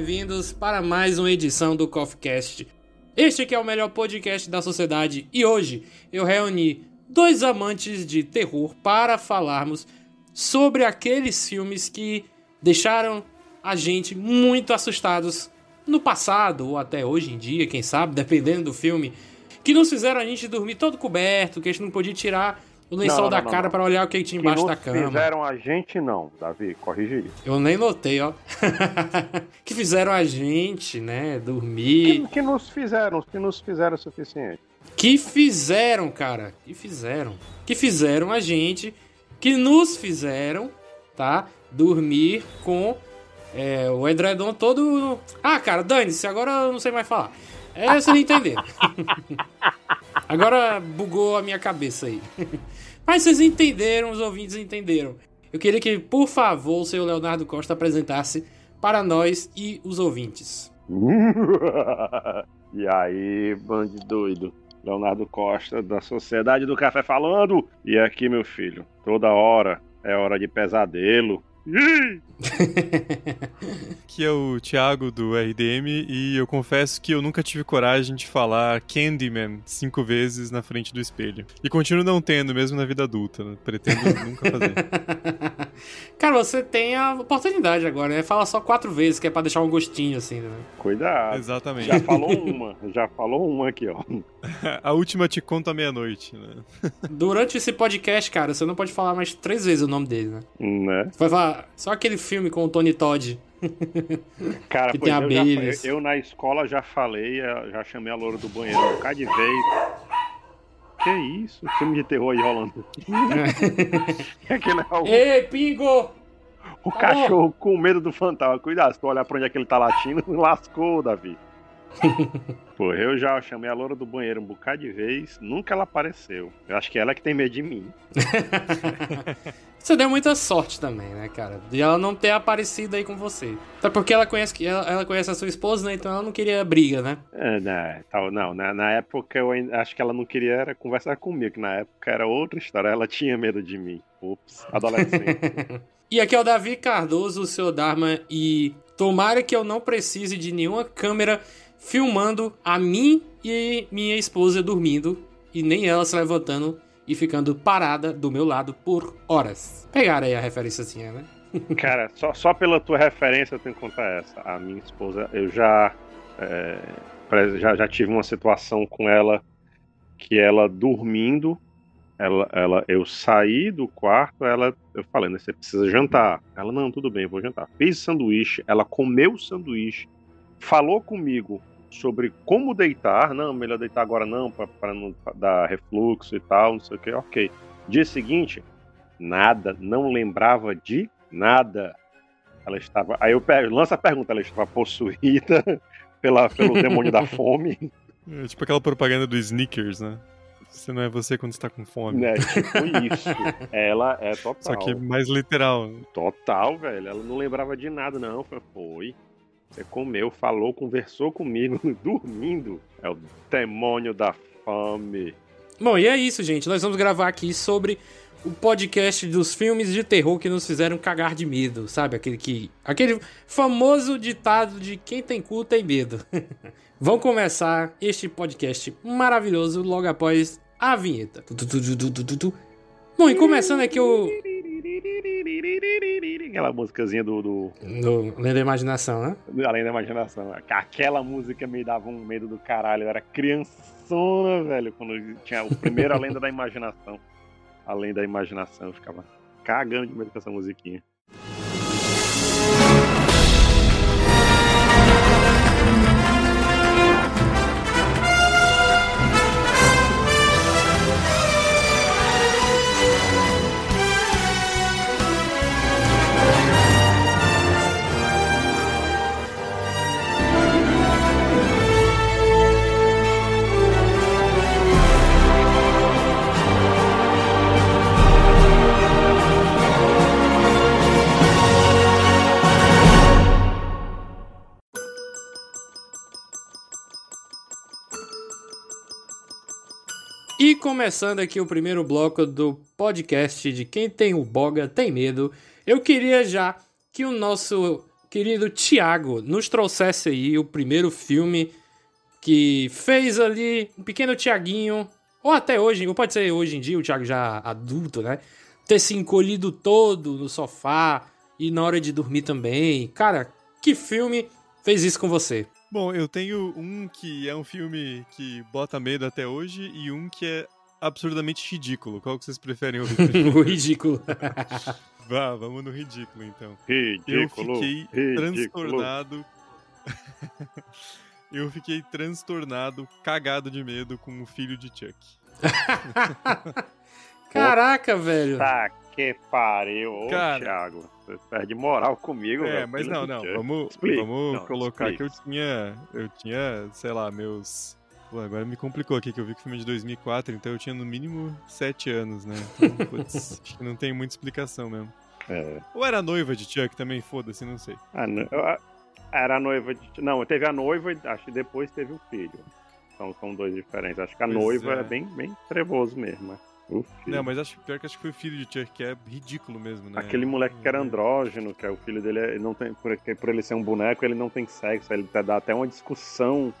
Bem-vindos para mais uma edição do CoffeeCast. Este que é o melhor podcast da sociedade e hoje eu reuni dois amantes de terror para falarmos sobre aqueles filmes que deixaram a gente muito assustados no passado ou até hoje em dia, quem sabe, dependendo do filme, que nos fizeram a gente dormir todo coberto, que a gente não podia tirar o lençol Não, da não, cara para olhar o que tinha Que embaixo da cama. fizeram a gente, não, Davi, corrige isso. Eu nem notei, ó. que fizeram a gente, né, Que, dormir. que nos fizeram, que nos fizeram o suficiente. Que fizeram, cara. Que fizeram. Que fizeram a gente. Que nos fizeram, tá? Dormir com é, o edredom todo. Ah, cara, dane-se, agora eu não sei mais falar. É, vocês entenderam. agora bugou a minha cabeça aí. Mas vocês entenderam, os ouvintes entenderam. Eu queria que, por favor, o senhor Leonardo Costa apresentasse para nós e os ouvintes. e aí, bando doido. Leonardo Costa, da Sociedade do Café falando. E aqui, meu filho, toda hora é hora de pesadelo. Aqui é o Thiago do RDM e eu confesso que eu nunca tive coragem de falar Candyman cinco vezes na frente do espelho. E continuo não tendo, mesmo na vida adulta. Né? Pretendo nunca fazer. Cara, você tem a oportunidade agora, né? Fala só quatro vezes, que é pra deixar um gostinho assim, né? Cuidado. Exatamente. Já falou uma, já falou uma aqui, ó. A última te conta à meia-noite, né? Durante esse podcast, cara, você não pode falar mais três vezes o nome dele, né? Né? Você vai falar só aquele filme com o Tony Todd. Cara, Que pois tem eu, já, eu, na escola já falei, eh, já chamei a loura do banheiro um bocado de vez. Que isso? Filme de terror aí rolando. Aquele é o, Ei, Pingo! o tá cachorro com medo do fantasma. Cuidado, se tu olhar pra onde é que ele tá latindo, lascou, Davi. Pô, eu já chamei a loura do banheiro um bocado de vez, nunca ela apareceu. Eu acho que ela é que tem medo de mim. Você deu muita sorte também, né, cara? De ela não ter aparecido aí com você. Até porque ela conhece, ela, ela conhece a sua esposa, né? Então ela não queria briga, né? É, né, tal, não, na, na época eu ainda, acho que ela não queria era conversar comigo, que na época era outra história, ela tinha medo de mim. Ups, adolescente. E aqui é o Davi Cardoso, o seu Dharma, e tomara que eu não precise de nenhuma câmera filmando a mim e minha esposa dormindo, e nem ela se levantando e ficando parada do meu lado por horas. Pegaram aí a referênciazinha, né? Cara, só, só pela tua referência eu tenho que contar essa. A minha esposa, eu já, é, já, já tive uma situação com ela que ela dormindo, ela, ela, eu saí do quarto, ela, eu falei, né, você precisa jantar. Ela, não, tudo bem, vou jantar. Fiz sanduíche, ela comeu o sanduíche, falou comigo sobre como deitar, não, melhor deitar agora não, para não dar refluxo e tal, não sei o que, ok. Dia seguinte, nada, não lembrava de nada. Ela estava. Aí eu lanço a pergunta: ela estava possuída pela, pelo demônio da fome? É tipo aquela propaganda do Snickers, né? Você não é você quando está com fome. Né? Tipo isso. Ela é total. Só que mais literal. Total, velho. Ela não lembrava de nada, não. Foi. Você comeu, falou, conversou comigo, dormindo. É o demônio da fome. Bom, e é isso, gente. Nós vamos gravar aqui sobre o podcast dos filmes de terror que nos fizeram cagar de medo, sabe? Aquele que. Aquele famoso ditado de quem tem cu tem medo. Vamos começar este podcast maravilhoso logo após a vinheta. Bom, e começando aqui o. Aquela musicazinha do, do, No, Além da imaginação, né? do Além da Imaginação. Aquela música me dava um medo do caralho. Eu era criançona, velho, quando tinha o primeiro Além da Imaginação. Além da Imaginação, eu ficava cagando de medo com essa musiquinha. Começando aqui o primeiro bloco do podcast de Quem Tem o Boga Tem Medo, eu queria já que o nosso querido Tiago nos trouxesse aí o primeiro filme que fez ali um pequeno Tiaguinho, ou até hoje, ou pode ser hoje em dia, o Tiago já adulto, né? Ter se encolhido todo no sofá e na hora de dormir também. Cara, que filme fez isso com você? Bom, eu tenho um que é um filme que bota medo até hoje e um que é absurdamente ridículo. Qual que vocês preferem ouvir? o ridículo. Vá, vamos no ridículo então. Ridículo. Eu fiquei ridículo. transtornado. eu fiquei transtornado, cagado de medo com o filho de Chuck. Caraca, velho. Tá que pariu, ô Cara. Thiago. Você perde moral comigo, É, velho. mas não, não. Vamos, Explica. vamos Não, colocar explica. que eu tinha. Eu tinha, sei lá, meus. Pô, agora me complicou aqui que eu vi que o filme é de 2004, então eu tinha no mínimo 7 anos, né? Então, putz, acho que não tem muita explicação mesmo. É. Ou era noiva de Chuck também, foda-se, não sei. Ah, não, era a noiva de. Não, teve a noiva e acho que depois teve o filho. Então são dois diferentes. Acho que a Pois noiva é. é bem, bem trevoso mesmo. Não, mas acho, pior que acho que foi o filho de Chuck, que é ridículo mesmo, né? Aquele moleque que era andrógeno, que é o filho dele, ele não tem, por, por ele ser um boneco, ele não tem sexo. Ele dá até uma discussão,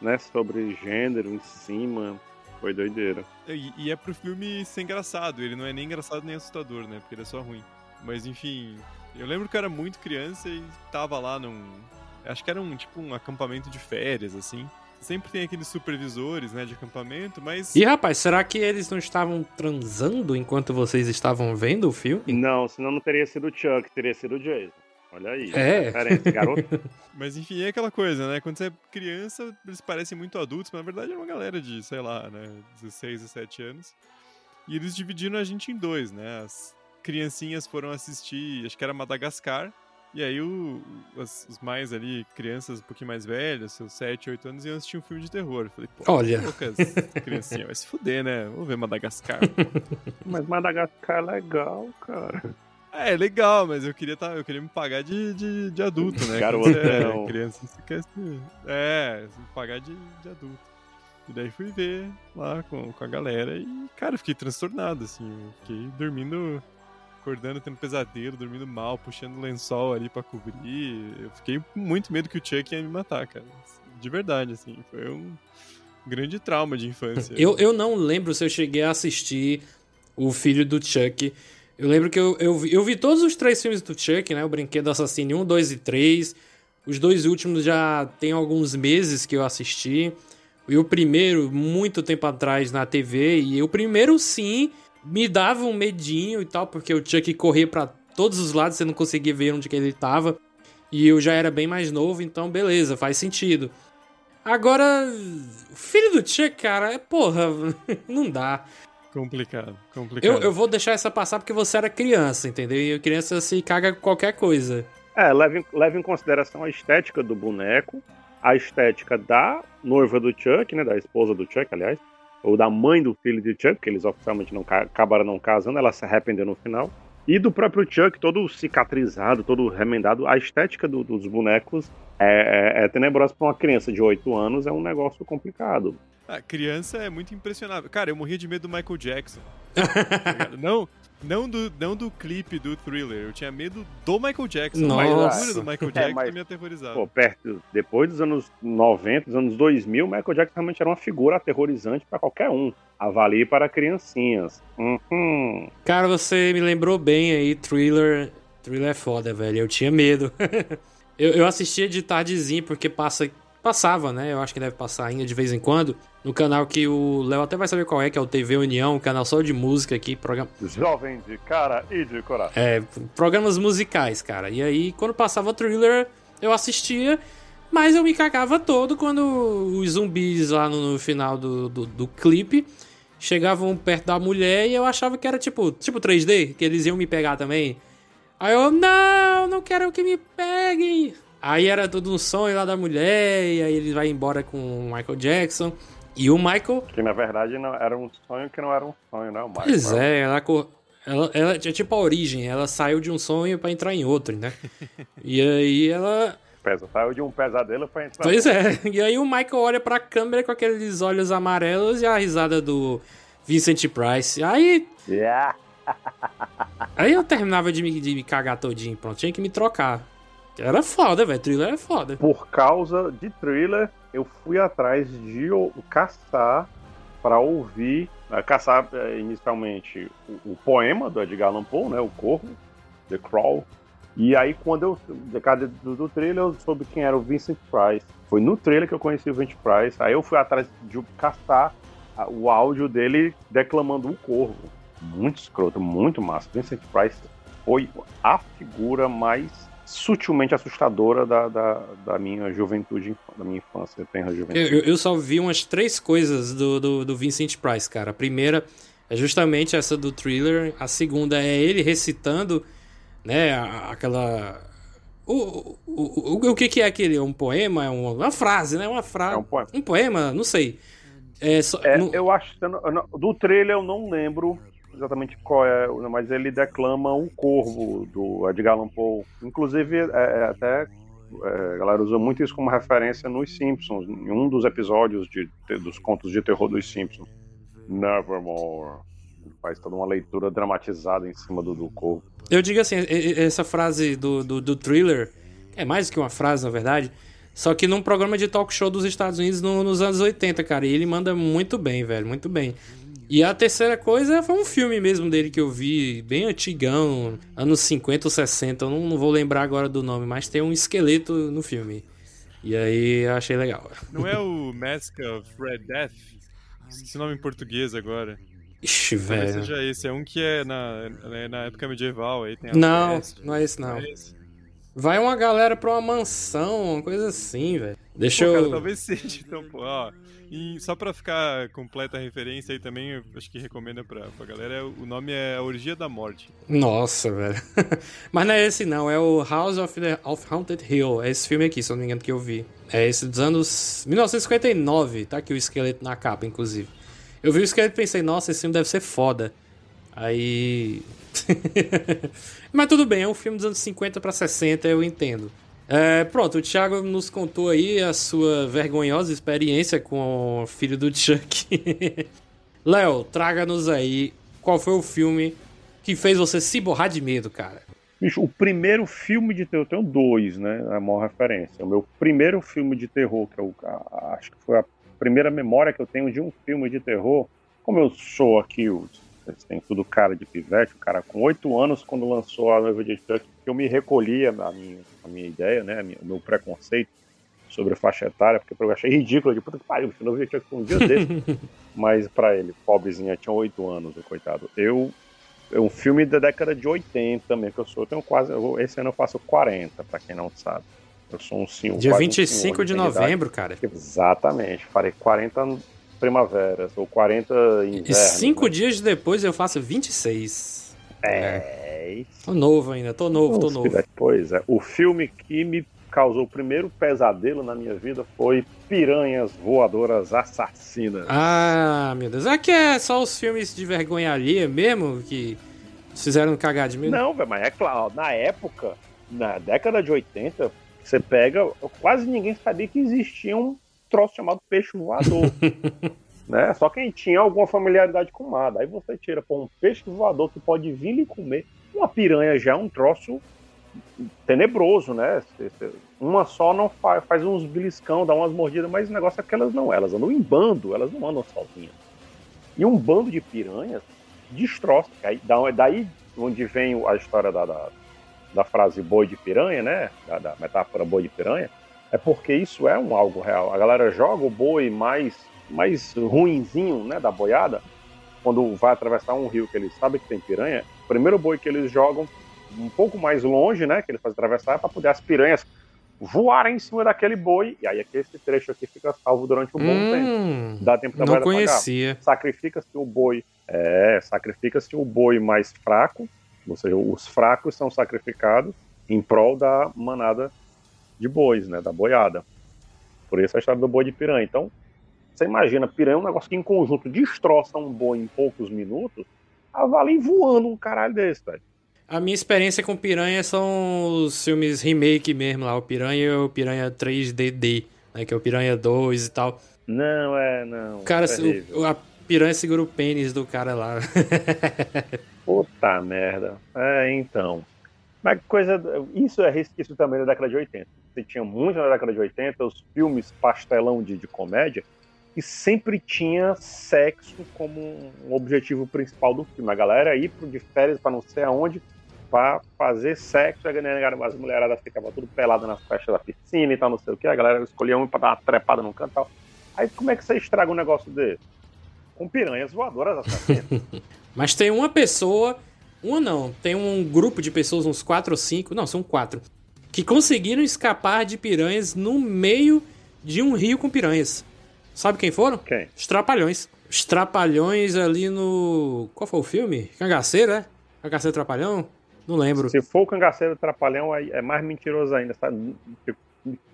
né, sobre gênero em cima. Foi doideira. E, e é pro filme ser engraçado, ele não é nem engraçado nem assustador, né? Porque ele é só ruim. Mas enfim, eu lembro que eu era muito criança e tava lá num. Acho que era um tipo um acampamento de férias, assim. Sempre tem aqueles supervisores, né, de acampamento, mas. E rapaz, será que eles não estavam transando enquanto vocês estavam vendo o filme? Não, senão não teria sido o Chuck, teria sido o Jason. Olha aí. É. Referência, garoto. Mas enfim, é aquela coisa, né? Quando você é criança, eles parecem muito adultos, mas na verdade é uma galera de, sei lá, né, 16, 17 anos. E eles dividiram a gente em dois, né? As criancinhas foram assistir, acho que era Madagascar. E aí o, as- os mais ali, crianças um pouquinho mais velhas, seus 7, 8 anos, iam assistir um filme de terror. Eu falei, pô, Olha. poucas criancinhas, vai se fuder, né? Vamos ver Madagascar. Mas Madagascar é legal, cara. É, é legal, mas eu queria, tá, eu queria me pagar de, de, de adulto, né? Garotão. Você é criança, você quer se... É, se pagar de, de adulto. E daí fui ver lá com, com a galera e, cara, eu fiquei transtornado, assim. Eu fiquei dormindo, acordando, tendo pesadelo, dormindo mal, puxando lençol ali pra cobrir. Eu fiquei muito medo que o Chuck ia me matar, cara. De verdade, assim. Foi um grande trauma de infância. Eu, eu não lembro se eu cheguei a assistir o filho do Chuck. Eu lembro que eu, eu, vi, eu vi todos os três filmes do Chuck, né? O Brinquedo Assassino 1, 2 e 3. Os dois últimos já tem alguns meses que eu assisti. E o primeiro, muito tempo atrás na TV. E o primeiro, sim, me dava um medinho e tal, porque o Chuck corria pra todos os lados, você não conseguia ver onde que ele tava. E eu já era bem mais novo, então beleza, faz sentido. Agora, filho do Chuck, cara, é porra, não dá. Complicado, complicado. Eu, eu vou deixar essa passar porque você era criança, entendeu? E a criança se caga com qualquer coisa. É, leva em, leva em consideração a estética do boneco, a estética da noiva do Chuck, né? Da esposa do Chuck, aliás. Ou da mãe do filho de Chuck, que eles oficialmente não ca- acabaram não casando, ela se arrependeu no final. E do próprio Chuck, todo cicatrizado, todo remendado. A estética do- dos bonecos é, é, é tenebrosa para uma criança de 8 anos, é um negócio complicado. A criança é muito impressionável. Cara, eu morria de medo do Michael Jackson. Tá não, não, do, não do clipe do thriller. Eu tinha medo do Michael Jackson. Nossa. A figura do Michael É, Jackson mas- me aterrorizava. Pô, perto, depois dos anos 90, dos anos 2000, Michael Jackson realmente era uma figura aterrorizante para qualquer um. Avalie para criancinhas. Uhum. Cara, você me lembrou bem aí, Thriller. Thriller é foda, velho. Eu tinha medo. eu, eu assistia de tardezinho porque passa, passava, né? Eu acho que deve passar ainda de vez em quando. No canal que o Léo até vai saber qual é, que é o TV União, um canal só de música aqui, programa, Jovem de cara e de coração. É, programas musicais, cara. E aí, quando passava thriller, eu assistia, mas eu me cagava todo quando os zumbis lá no, no final do, do, do clipe chegavam perto da mulher e eu achava que era tipo, tipo 3D, que eles iam me pegar também. Aí eu, não, não quero que me peguem. Aí era tudo um sonho lá da mulher, e aí ele vai embora com o Michael Jackson. E o Michael, Que na verdade não, era um sonho que não era um sonho, né? O Michael. Pois é, ela, ela, ela é tipo a origem, ela saiu de um sonho pra entrar em outro, né? e aí ela. Pesa, saiu de um pesadelo pra entrar. Pois é, e aí o Michael olha pra câmera com aqueles olhos amarelos e a risada do Vincent Price. Aí. Yeah. Aí eu terminava de me, de me cagar todinho, pronto, tinha que me trocar. Era foda, velho. Thriller é foda. Por causa de thriller, eu fui atrás de caçar para ouvir, eh, caçar eh, inicialmente o, o poema do Edgar Allan Poe, né, o Corvo, The Crawl. E aí quando eu, de cada do, do trailer, eu soube quem era o Vincent Price. Foi no trailer que eu conheci o Vincent Price. Aí eu fui atrás de caçar o áudio dele declamando o Corvo. Muito escroto, muito massa. Vincent Price foi a figura mais sutilmente assustadora da, da, da minha juventude, da minha infância, tenra Eu, juventude. eu- eu só vi umas três coisas do, do, do Vincent Price, cara. A primeira é justamente essa do thriller. A segunda é ele recitando, né, aquela. O, o, o, o que, que é aquele? É um poema? É uma, uma frase, né? Uma frase. É um poema. Um poema? Não sei. É, só, É, não- eu acho eu não- do trailer eu não lembro exatamente qual é, mas ele declama o Corvo do Edgar Allan Poe. Inclusive, é, é, até é, a galera usa muito isso como referência nos Simpsons, em um dos episódios de, de- dos contos de terror dos Simpsons. Nevermore. Ele faz toda uma leitura dramatizada em cima do, do Corvo. Eu digo assim, essa frase do, do, do thriller, é mais que uma frase, na verdade, só que num programa de talk show dos Estados Unidos no- nos anos 80, cara, e ele manda muito bem, velho, muito bem. E a terceira coisa foi um filme mesmo dele que eu vi, bem antigão, anos 50 ou 60, eu não, não vou lembrar agora do nome, mas tem um esqueleto no filme. E aí eu achei legal. Não é o Mask of Red Death? Esqueci o nome em português agora. Ixi, Talvez velho. seja esse. É um que é na, é na época medieval. Aí tem Não, peste. não é esse não. é esse. Vai uma galera pra uma mansão, uma coisa assim, velho. Deixa Pô, cara, eu. talvez seja, então, pô, ó. E só pra ficar completa a referência aí também, acho que recomenda pra, pra galera, o nome é Orgia da Morte. Nossa, velho. Mas não é esse não, é o House of, the, of Haunted Hill. É esse filme aqui, se eu não me engano, que eu vi. É esse dos anos 1959, tá aqui o esqueleto na capa, inclusive. Eu vi o esqueleto e pensei, nossa, esse filme deve ser foda. Aí. Mas tudo bem, é um filme dos anos 50 pra 60, eu entendo. É, pronto, o Thiago nos contou aí a sua vergonhosa experiência com o filho do Chuck. Léo, traga-nos aí qual foi o filme que fez você se borrar de medo, cara. Bicho, o primeiro filme de terror, eu tenho dois, né? É a maior referência. O meu primeiro filme de terror, que eu acho que foi a primeira memória que eu tenho de um filme de terror. Como eu sou aqui, o- vocês têm tudo cara de pivete, o cara com oito anos, quando lançou a noiva de Chuck, eu me recolhia a minha, a minha ideia, né? minha- o meu preconceito sobre faixa etária, porque eu achei ridículo, de puta que pariu, a noiva de Chuck um dia desse. Mas pra ele, pobrezinha, tinha oito anos, o coitado. Eu é um filme da década de 80 também, que eu sou. Eu tenho quase. eu- esse ano eu faço 40, pra quem não sabe. Eu sou um senhor. Dia quase um 25 senhor de tem idade. novembro, cara. Exatamente. Farei 40 primaveras, ou 40 invernos. E cinco né? dias depois eu faço 26. É. Tô novo ainda, tô novo, tô novo. Pois é. O filme que me causou o primeiro pesadelo na minha vida foi Piranhas Voadoras Assassinas. Ah, meu Deus. Aqui é só os filmes de vergonha alheia mesmo que fizeram cagar de medo? Não, velho, mas é claro, na época, na década de 80, você pega. Quase ninguém sabia que existia um troço chamado peixe voador. né? Só quem tinha alguma familiaridade com o mar. Daí você tira pô, um peixe voador que pode vir lhe comer. Uma piranha já é um troço tenebroso, né? Uma só não faz, faz uns beliscão, dá umas mordidas, mas o negócio é que elas não, elas andam em bando, elas não andam sozinhas. E um bando de piranhas destroça. Aí, da- daí onde vem a história da, da, da frase boi de piranha, né? Da, da metáfora boi de piranha, é porque isso é um algo real. A galera joga o boi mais, mais ruinzinho, né? Da boiada, quando vai atravessar um rio que eles sabem que tem piranha, o primeiro boi que eles jogam um pouco mais longe, né? Que eles fazem atravessar é para poder as piranhas voarem em cima daquele boi. E aí aqui esse trecho aqui fica salvo durante um bom tempo. Hum, Dá tempo da não conhecia. sacrifica-se o boi. É, sacrifica-se o boi mais fraco, ou seja, os fracos são sacrificados em prol da manada de bois, né, da boiada. Por isso a história do boi de piranha. Então, você imagina, piranha é um negócio que em conjunto destroça um boi em poucos minutos, avalia voando um caralho desse, velho. A minha experiência com Piranha são os filmes remake mesmo lá, o Piranha e o Piranha 3DD, né, que é o Piranha 2 e tal. Não, é, não. Cara, terrível. o- a piranha segura o pênis do cara lá. Puta merda. É, então. Mas coisa. Isso é resquício também da década de 80. Você tinha muito na década de 80 os filmes pastelão de, de comédia e sempre tinha sexo como um objetivo principal do filme. A galera ir de férias para não sei aonde para fazer sexo, as mulheradas ficavam tudo peladas nas festas da piscina e tal, não sei o que. A galera escolhia um para dar uma trepada no canto tal. Aí como é que você estraga um negócio desse? Com piranhas voadoras. Mas tem uma pessoa, uma não, tem um grupo de pessoas, uns quatro ou cinco, não, são quatro, que conseguiram escapar de piranhas no meio de um rio com piranhas. Sabe quem foram? Quem? Os Trapalhões. Os Trapalhões ali no. Qual foi o filme? Cangaceiro, é? Cangaceiro Trapalhão? Não lembro. Se for o Cangaceiro Trapalhão, é mais mentiroso ainda. Sabe?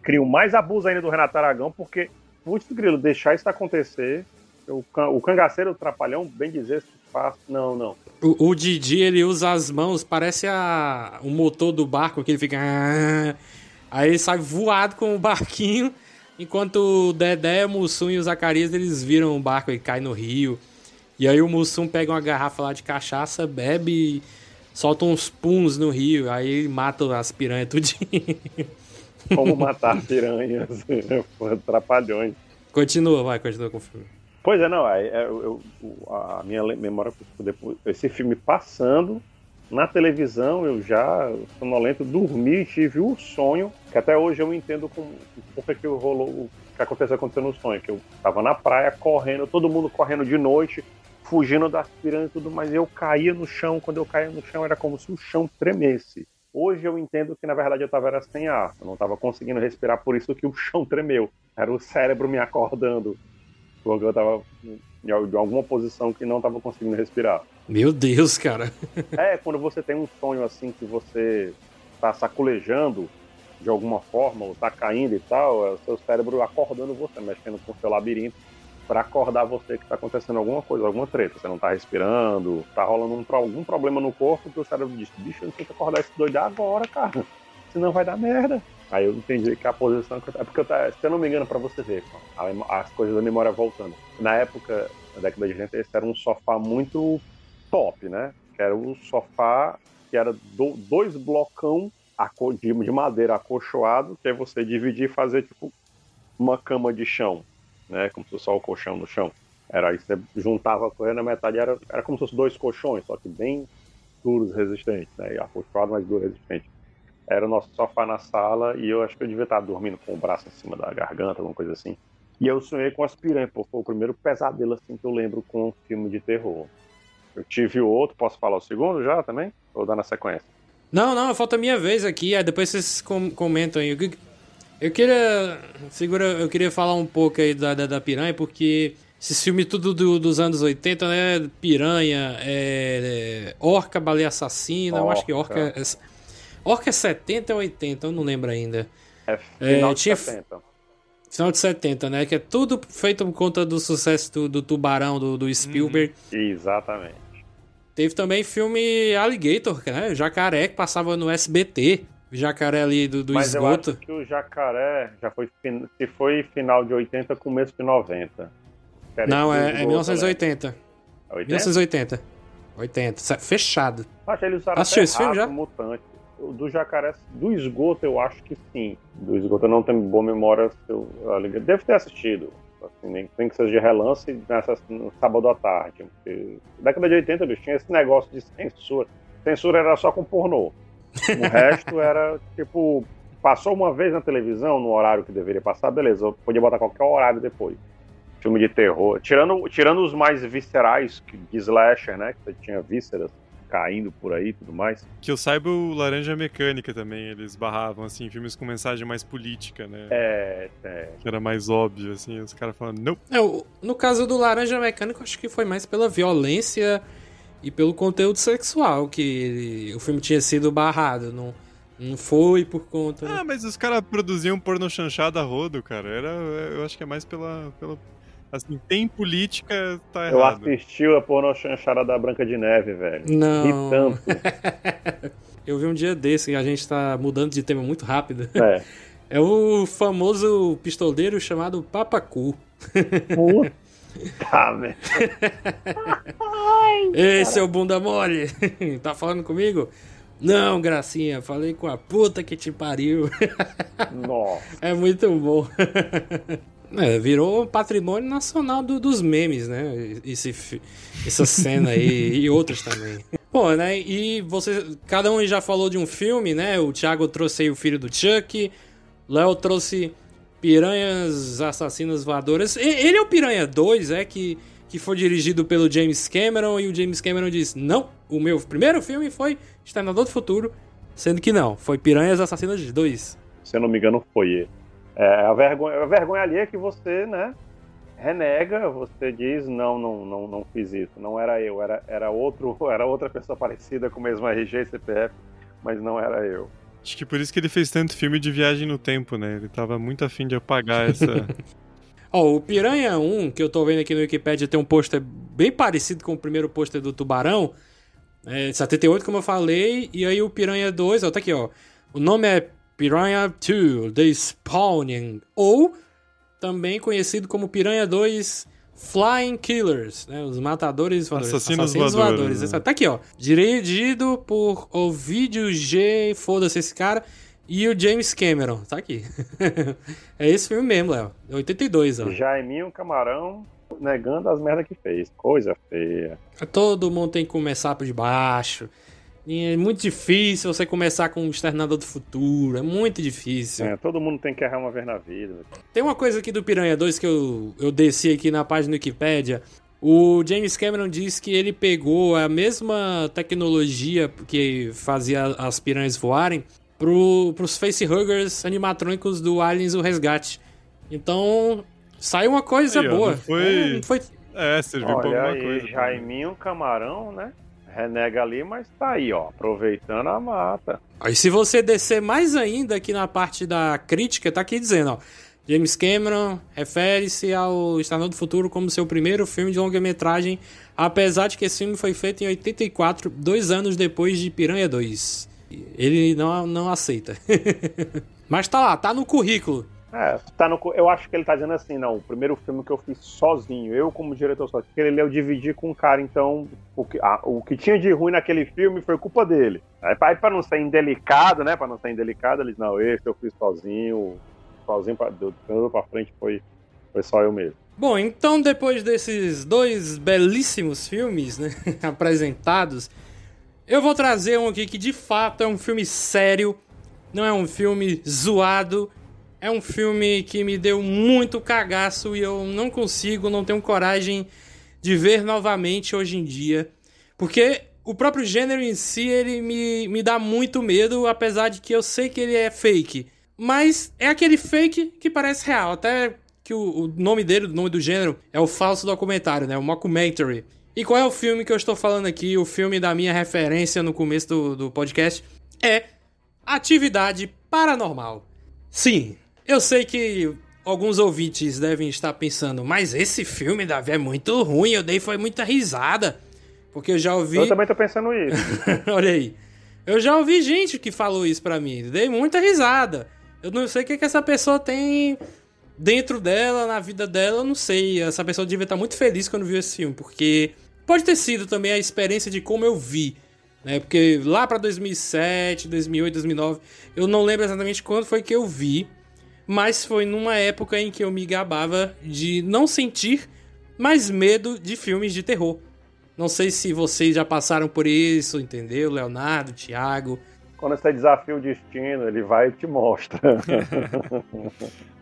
Cria mais abuso ainda do Renato Aragão, porque, putz, grilo, deixar isso acontecer. O, o Cangaceiro Trapalhão, bem dizer, faz. Não, não. O, o Didi, ele usa as mãos, parece a, o motor do barco, que ele fica. Ah", aí ele sai voado com o barquinho. Enquanto o Dedé, o Mussum e o Zacarias, eles viram o barco e cai no rio. E aí o Mussum pega uma garrafa lá de cachaça, bebe e solta uns puns no rio. Aí mata as piranhas tudinho. Como matar piranhas, trapalhões. Continua, vai, continua com o filme. Pois é, não, é, eu, a minha memória, depois, esse filme passando, na televisão eu já, sonolento, dormi e tive o sonho, que até hoje eu entendo como, por que rolou, o que aconteceu, aconteceu no sonho, que eu tava na praia correndo, todo mundo correndo de noite, fugindo das piranhas e tudo, mas eu caía no chão, quando eu caía no chão era como se o chão tremesse. Hoje eu entendo que na verdade eu estava era sem ar, eu não estava conseguindo respirar, por isso que o chão tremeu. Era o cérebro me acordando, porque eu estava de alguma posição que não estava conseguindo respirar. Meu Deus, cara. é, quando você tem um sonho assim que você tá sacolejando de alguma forma, ou tá caindo e tal, é o seu cérebro acordando você, mexendo com o seu labirinto para acordar você que tá acontecendo alguma coisa, alguma treta. Você não tá respirando, tá rolando um, algum problema no corpo que o cérebro diz, bicho, eu tenho que acordar esse doido agora, cara. Senão vai dar merda. Aí eu entendi que a posição. É porque, eu, se eu não me engano, para você ver, as coisas da memória voltando. Na época, na década de 80, esse era um sofá muito top, né? Que era um sofá que era do, dois blocão de, de madeira acolchoado, que aí você dividir e fazer tipo uma cama de chão, né? Como se fosse só o colchão no chão. Era aí você juntava a coisa na metade, era, era como se fosse dois colchões, só que bem duros, resistentes, né? Acolchoado, mas duro, resistente. Era o nosso sofá na sala e eu acho que eu devia estar dormindo com o braço em cima da garganta, alguma coisa assim. E eu sonhei com as piranhas, pô, foi o primeiro pesadelo assim que eu lembro com um filme de terror. Eu tive o outro, posso falar o segundo já também? Ou dar na sequência? Não, não, falta a minha vez aqui, aí depois vocês com comentam aí. Eu queria. Segura, eu queria falar um pouco aí da, da, da piranha, porque esse filme tudo do, dos anos 80, né? Piranha, é, é, Orca, Baleia Assassina, orca. eu acho que Orca. É, orca é 70 ou 80, eu não lembro ainda. É final é, tinha, 70. Final de 70, né? Que é tudo feito por conta do sucesso do, do Tubarão, do, do Spielberg. Hum, exatamente. Teve também filme Alligator, né? Jacaré, que passava no SBT. Jacaré ali do, do Mas esgoto. eu acho que o jacaré já foi, se foi final de 80, começo de 90. Não, é, é 1980. Né? 80? 1980. 80. Fechado. Acho que eles usaram Assistiu esse filme já? Mutante. Do jacaré, do esgoto, eu acho que sim. Do esgoto eu não tenho boa memória. Eu, eu devo ter assistido. Assim, nem, nem que seja de relance nessa, no sábado à tarde. Porque, década de 80, bicho, tinha esse negócio de censura. Censura era só com pornô. O resto era, tipo, passou uma vez na televisão, no horário que deveria passar, beleza, eu podia botar qualquer horário depois. Filme de terror. Tirando, tirando os mais viscerais, de slasher, né? Que você tinha vísceras caindo por aí e tudo mais. Que eu saiba, o Laranja Mecânica também, eles barravam, assim, filmes com mensagem mais política, né? É, é. Que era mais óbvio, assim, os caras falando, não. É, no caso do Laranja Mecânica, acho que foi mais pela violência e pelo conteúdo sexual que o filme tinha sido barrado. Não, não foi por conta. Ah, mas os caras produziam porno chanchada a rodo, cara. Era, eu acho que é mais pela, pela Assim, tem política, tá errado. Eu assisti a porno chanchada da Branca de Neve, velho. Não. E tanto. Eu vi um dia desse, e a gente tá mudando de tema muito rápido. É. É o famoso pistoleiro chamado Papacu. Tá, né? Ei, seu bunda mole, tá falando comigo? Não, gracinha, falei com a puta que te pariu. Nossa. É muito bom. É, virou patrimônio nacional do- dos memes, né? Esse, essa cena aí e outras também. Bom, né? E você, cada um já falou de um filme, né? O Thiago trouxe aí o filho do Chuck, Léo trouxe Piranhas Assassinas Voadoras. Ele é o Piranha 2, é que que foi dirigido pelo James Cameron e o James Cameron disse: "Não, o meu primeiro filme foi Exterminador do Futuro", sendo que não, foi Piranhas Assassinas 2. Se eu não me engano, foi ele. É, a, vergonha, a vergonha ali é que você, né, renega, você diz, não, não, não, não fiz isso. Não era eu, era, era, outro, era outra pessoa parecida com o mesmo RG e CPF, mas não era eu. Acho que por isso que ele fez tanto filme de viagem no tempo, né? Ele tava muito afim de apagar essa. Ó, o Piranha 1, que eu tô vendo aqui no Wikipedia, tem um pôster bem parecido com o primeiro pôster do Tubarão. É, 78, como eu falei. E aí o Piranha 2, ó, tá aqui, ó. O nome é Piranha 2, The Spawning. Ou também conhecido como Piranha 2 Flying Killers, né? Os matadores voadores. Assassinos voadores, né? Esse- Tá aqui, ó. Dirigido por Ovidio G. Foda-se esse cara. E o James Cameron. Tá aqui. é esse filme mesmo, Léo. É 82, ó. Jaiminho Camarão negando as merdas que fez. Coisa feia. Todo mundo tem que começar por debaixo. E é muito difícil você começar com o Exterminador do Futuro. É muito difícil. É, todo mundo tem que errar uma vez na vida. Tem uma coisa aqui do Piranha 2 que eu, eu desci aqui na página do Wikipedia. O James Cameron diz que ele pegou a mesma tecnologia que fazia as piranhas voarem pro, pros facehuggers animatrônicos do Aliens o Resgate. Então, saiu uma coisa Aí, boa. não foi- É, não foi É, serviu pra Olha alguma aí, coisa. Jaiminho Camarão, né? Renega ali, mas tá aí, ó. Aproveitando a mata. Aí se você descer mais ainda aqui na parte da crítica, tá aqui dizendo, ó. James Cameron refere-se ao Exterminador do Futuro como seu primeiro filme de longa-metragem, apesar de que esse filme foi feito em 84, dois anos depois de Piranha 2. Ele não, não aceita. Mas tá lá, tá no currículo. É, tá no, eu acho que ele tá dizendo assim, não, o primeiro filme que eu fiz sozinho, eu como diretor sozinho, porque ele eu dividi com um cara, então o que, ah, o que tinha de ruim naquele filme foi culpa dele. Aí pra, aí pra não ser indelicado, né, pra não ser indelicado, eles, não, esse eu fiz sozinho, sozinho pra, do do pra frente foi, foi só eu mesmo. Bom, então depois desses dois belíssimos filmes né, apresentados, eu vou trazer um aqui que de fato é um filme sério, não é um filme zoado, é um filme que me deu muito cagaço e eu não consigo, não tenho coragem de ver novamente hoje em dia, porque o próprio gênero em si ele me, me dá muito medo, apesar de que eu sei que ele é fake. Mas é aquele fake que parece real, até que o, o nome dele, o nome do gênero, é o falso documentário, né? O mockumentary. E qual é o filme que eu estou falando aqui? O filme da minha referência no começo do, do podcast é Atividade Paranormal. Sim, eu sei que alguns ouvintes devem estar pensando, mas esse filme, Davi, é muito ruim, eu dei foi muita risada. Porque eu já ouvi. Eu também tô pensando isso. Olha aí. Eu já ouvi gente que falou isso pra mim. Dei muita risada. Eu não sei o que, que essa pessoa tem dentro dela, na vida dela, eu não sei. Essa pessoa devia estar muito feliz quando viu esse filme, porque pode ter sido também a experiência de como eu vi. Né? Porque lá pra 2007, 2008, 2009, eu não lembro exatamente quando foi que eu vi, mas foi numa época em que eu me gabava de não sentir mais medo de filmes de terror. Não sei se vocês já passaram por isso, entendeu? Leonardo, Thiago. Quando você desafia o destino, ele vai e te mostra.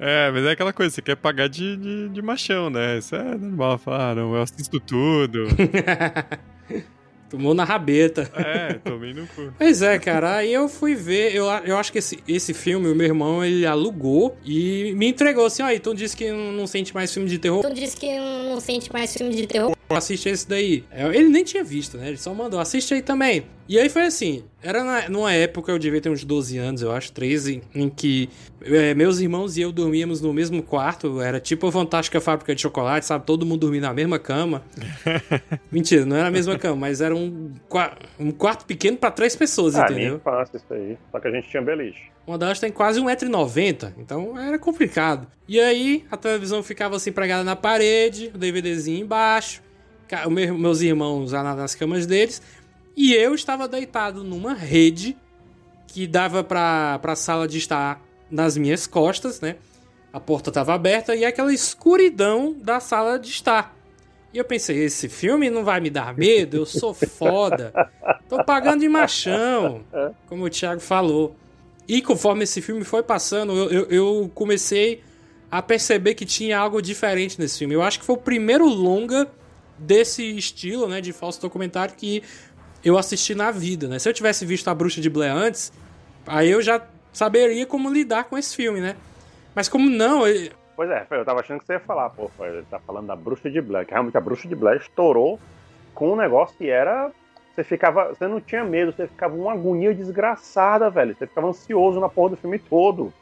É, mas é aquela coisa, você quer pagar de, de, de machão, né? Isso é normal, falar, não, eu assisto tudo. Tomou na rabeta. é, tomei no cu. Pois é, cara. Aí eu fui ver. Eu, eu acho que esse, esse filme, o meu irmão, ele alugou e me entregou assim: ó, então disse que não, não sente mais filme de terror. Tu disse que não sente mais filme de terror. Assiste esse daí. É, Ele nem tinha visto, né? Ele só mandou, assiste aí também. E aí foi assim: era na, numa época, eu devia ter uns 12 anos, eu acho, 13, em que é, meus irmãos e eu dormíamos no mesmo quarto. Era tipo a fantástica fábrica de chocolate, sabe? Todo mundo dormia na mesma cama. Mentira, não era a mesma cama, mas era um, um quarto pequeno pra três pessoas, Ah, entendeu? infância, isso aí. Só que a gente tinha beliche. Uma delas tem quase 1,90m, então era complicado. E aí a televisão ficava assim pregada na parede, o DVDzinho embaixo, meus irmãos lá nas camas deles, e eu estava deitado numa rede que dava para a sala de estar nas minhas costas, né? A porta estava aberta e aquela escuridão da sala de estar. E eu pensei, esse filme não vai me dar medo, eu sou foda. Tô pagando de machão, como o Thiago falou. E conforme esse filme foi passando, eu, eu, eu, comecei a perceber que tinha algo diferente nesse filme. Eu acho que foi o primeiro longa desse estilo, né, de falso documentário que eu assisti na vida, né? Se eu tivesse visto A Bruxa de Blair antes, aí eu já saberia como lidar com esse filme, né? Mas como não, eu... Pois é, eu tava achando que você ia falar, pô, ele tá falando da Bruxa de Blair, que realmente a Bruxa de Blair estourou com um negócio que era você ficava. Você não tinha medo, você ficava uma agonia desgraçada, velho. Você ficava ansioso na porra do filme todo.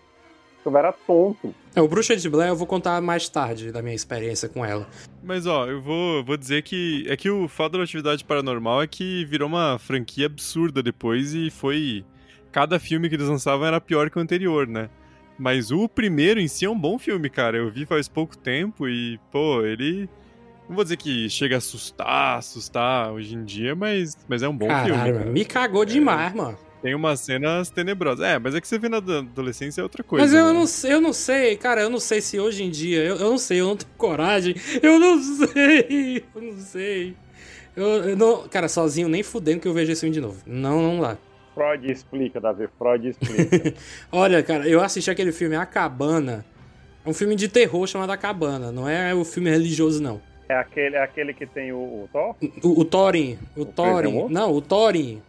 Você era tonto. É, o Bruxa de Blair eu vou contar mais tarde da minha experiência com ela. Mas ó, eu vou, vou dizer que. É que o fato da atividade paranormal é que virou uma franquia absurda depois e foi. Cada filme que eles lançavam era pior que o anterior, né? Mas o primeiro em si é um bom filme, cara. Eu vi faz pouco tempo e, pô, ele não vou dizer que chega a assustar, assustar hoje em dia, mas, mas é um bom Caralho, filme. Me cagou demais, é, mano. Tem umas cenas tenebrosas. É, mas é que você vê na adolescência é outra coisa. Mas eu, né? não, sei, eu não sei, cara, eu não sei se hoje em dia. Eu, eu não sei, eu não tenho coragem. Eu não sei, eu não sei. Eu, eu não, cara, sozinho nem fudendo que eu vejo esse filme de novo. Não, não lá. Freud explica, Davi, Freud explica. Olha, cara, eu assisti aquele filme A Cabana. É um filme de terror chamado A Cabana. Não é o filme religioso, não. É aquele, é aquele que tem o, o Thor? O, o Thorin. O, o Thorin. Não, o Thorin.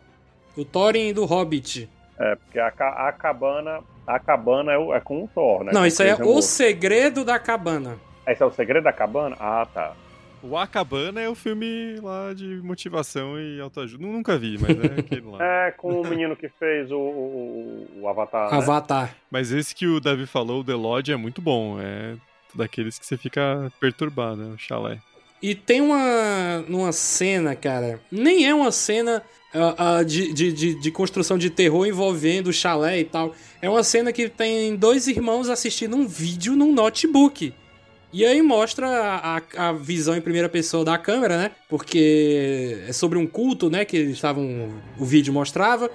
O Thorin do Hobbit. É, porque a, a cabana. A cabana é, o, é com o Thor, né? Não, isso aí é o segredo da cabana. Esse é o segredo da cabana? Ah, tá. O A Cabana é o filme lá de motivação e autoajuda. Nunca vi, mas é aquele lá. É, com o menino que fez o, o, o Avatar. Né? Avatar. Mas esse que o Davi falou, o The Lodge, é muito bom. É daqueles que você fica perturbado, né? O chalé. E tem uma, uma cena, cara, nem é uma cena uh, uh, de, de, de, de, construção de terror envolvendo chalé e tal. É uma cena que tem dois irmãos assistindo um vídeo num notebook. E aí mostra a, a, a, visão em primeira pessoa da câmera, né? Porque é sobre um culto, né? Que eles estavam. O vídeo mostrava.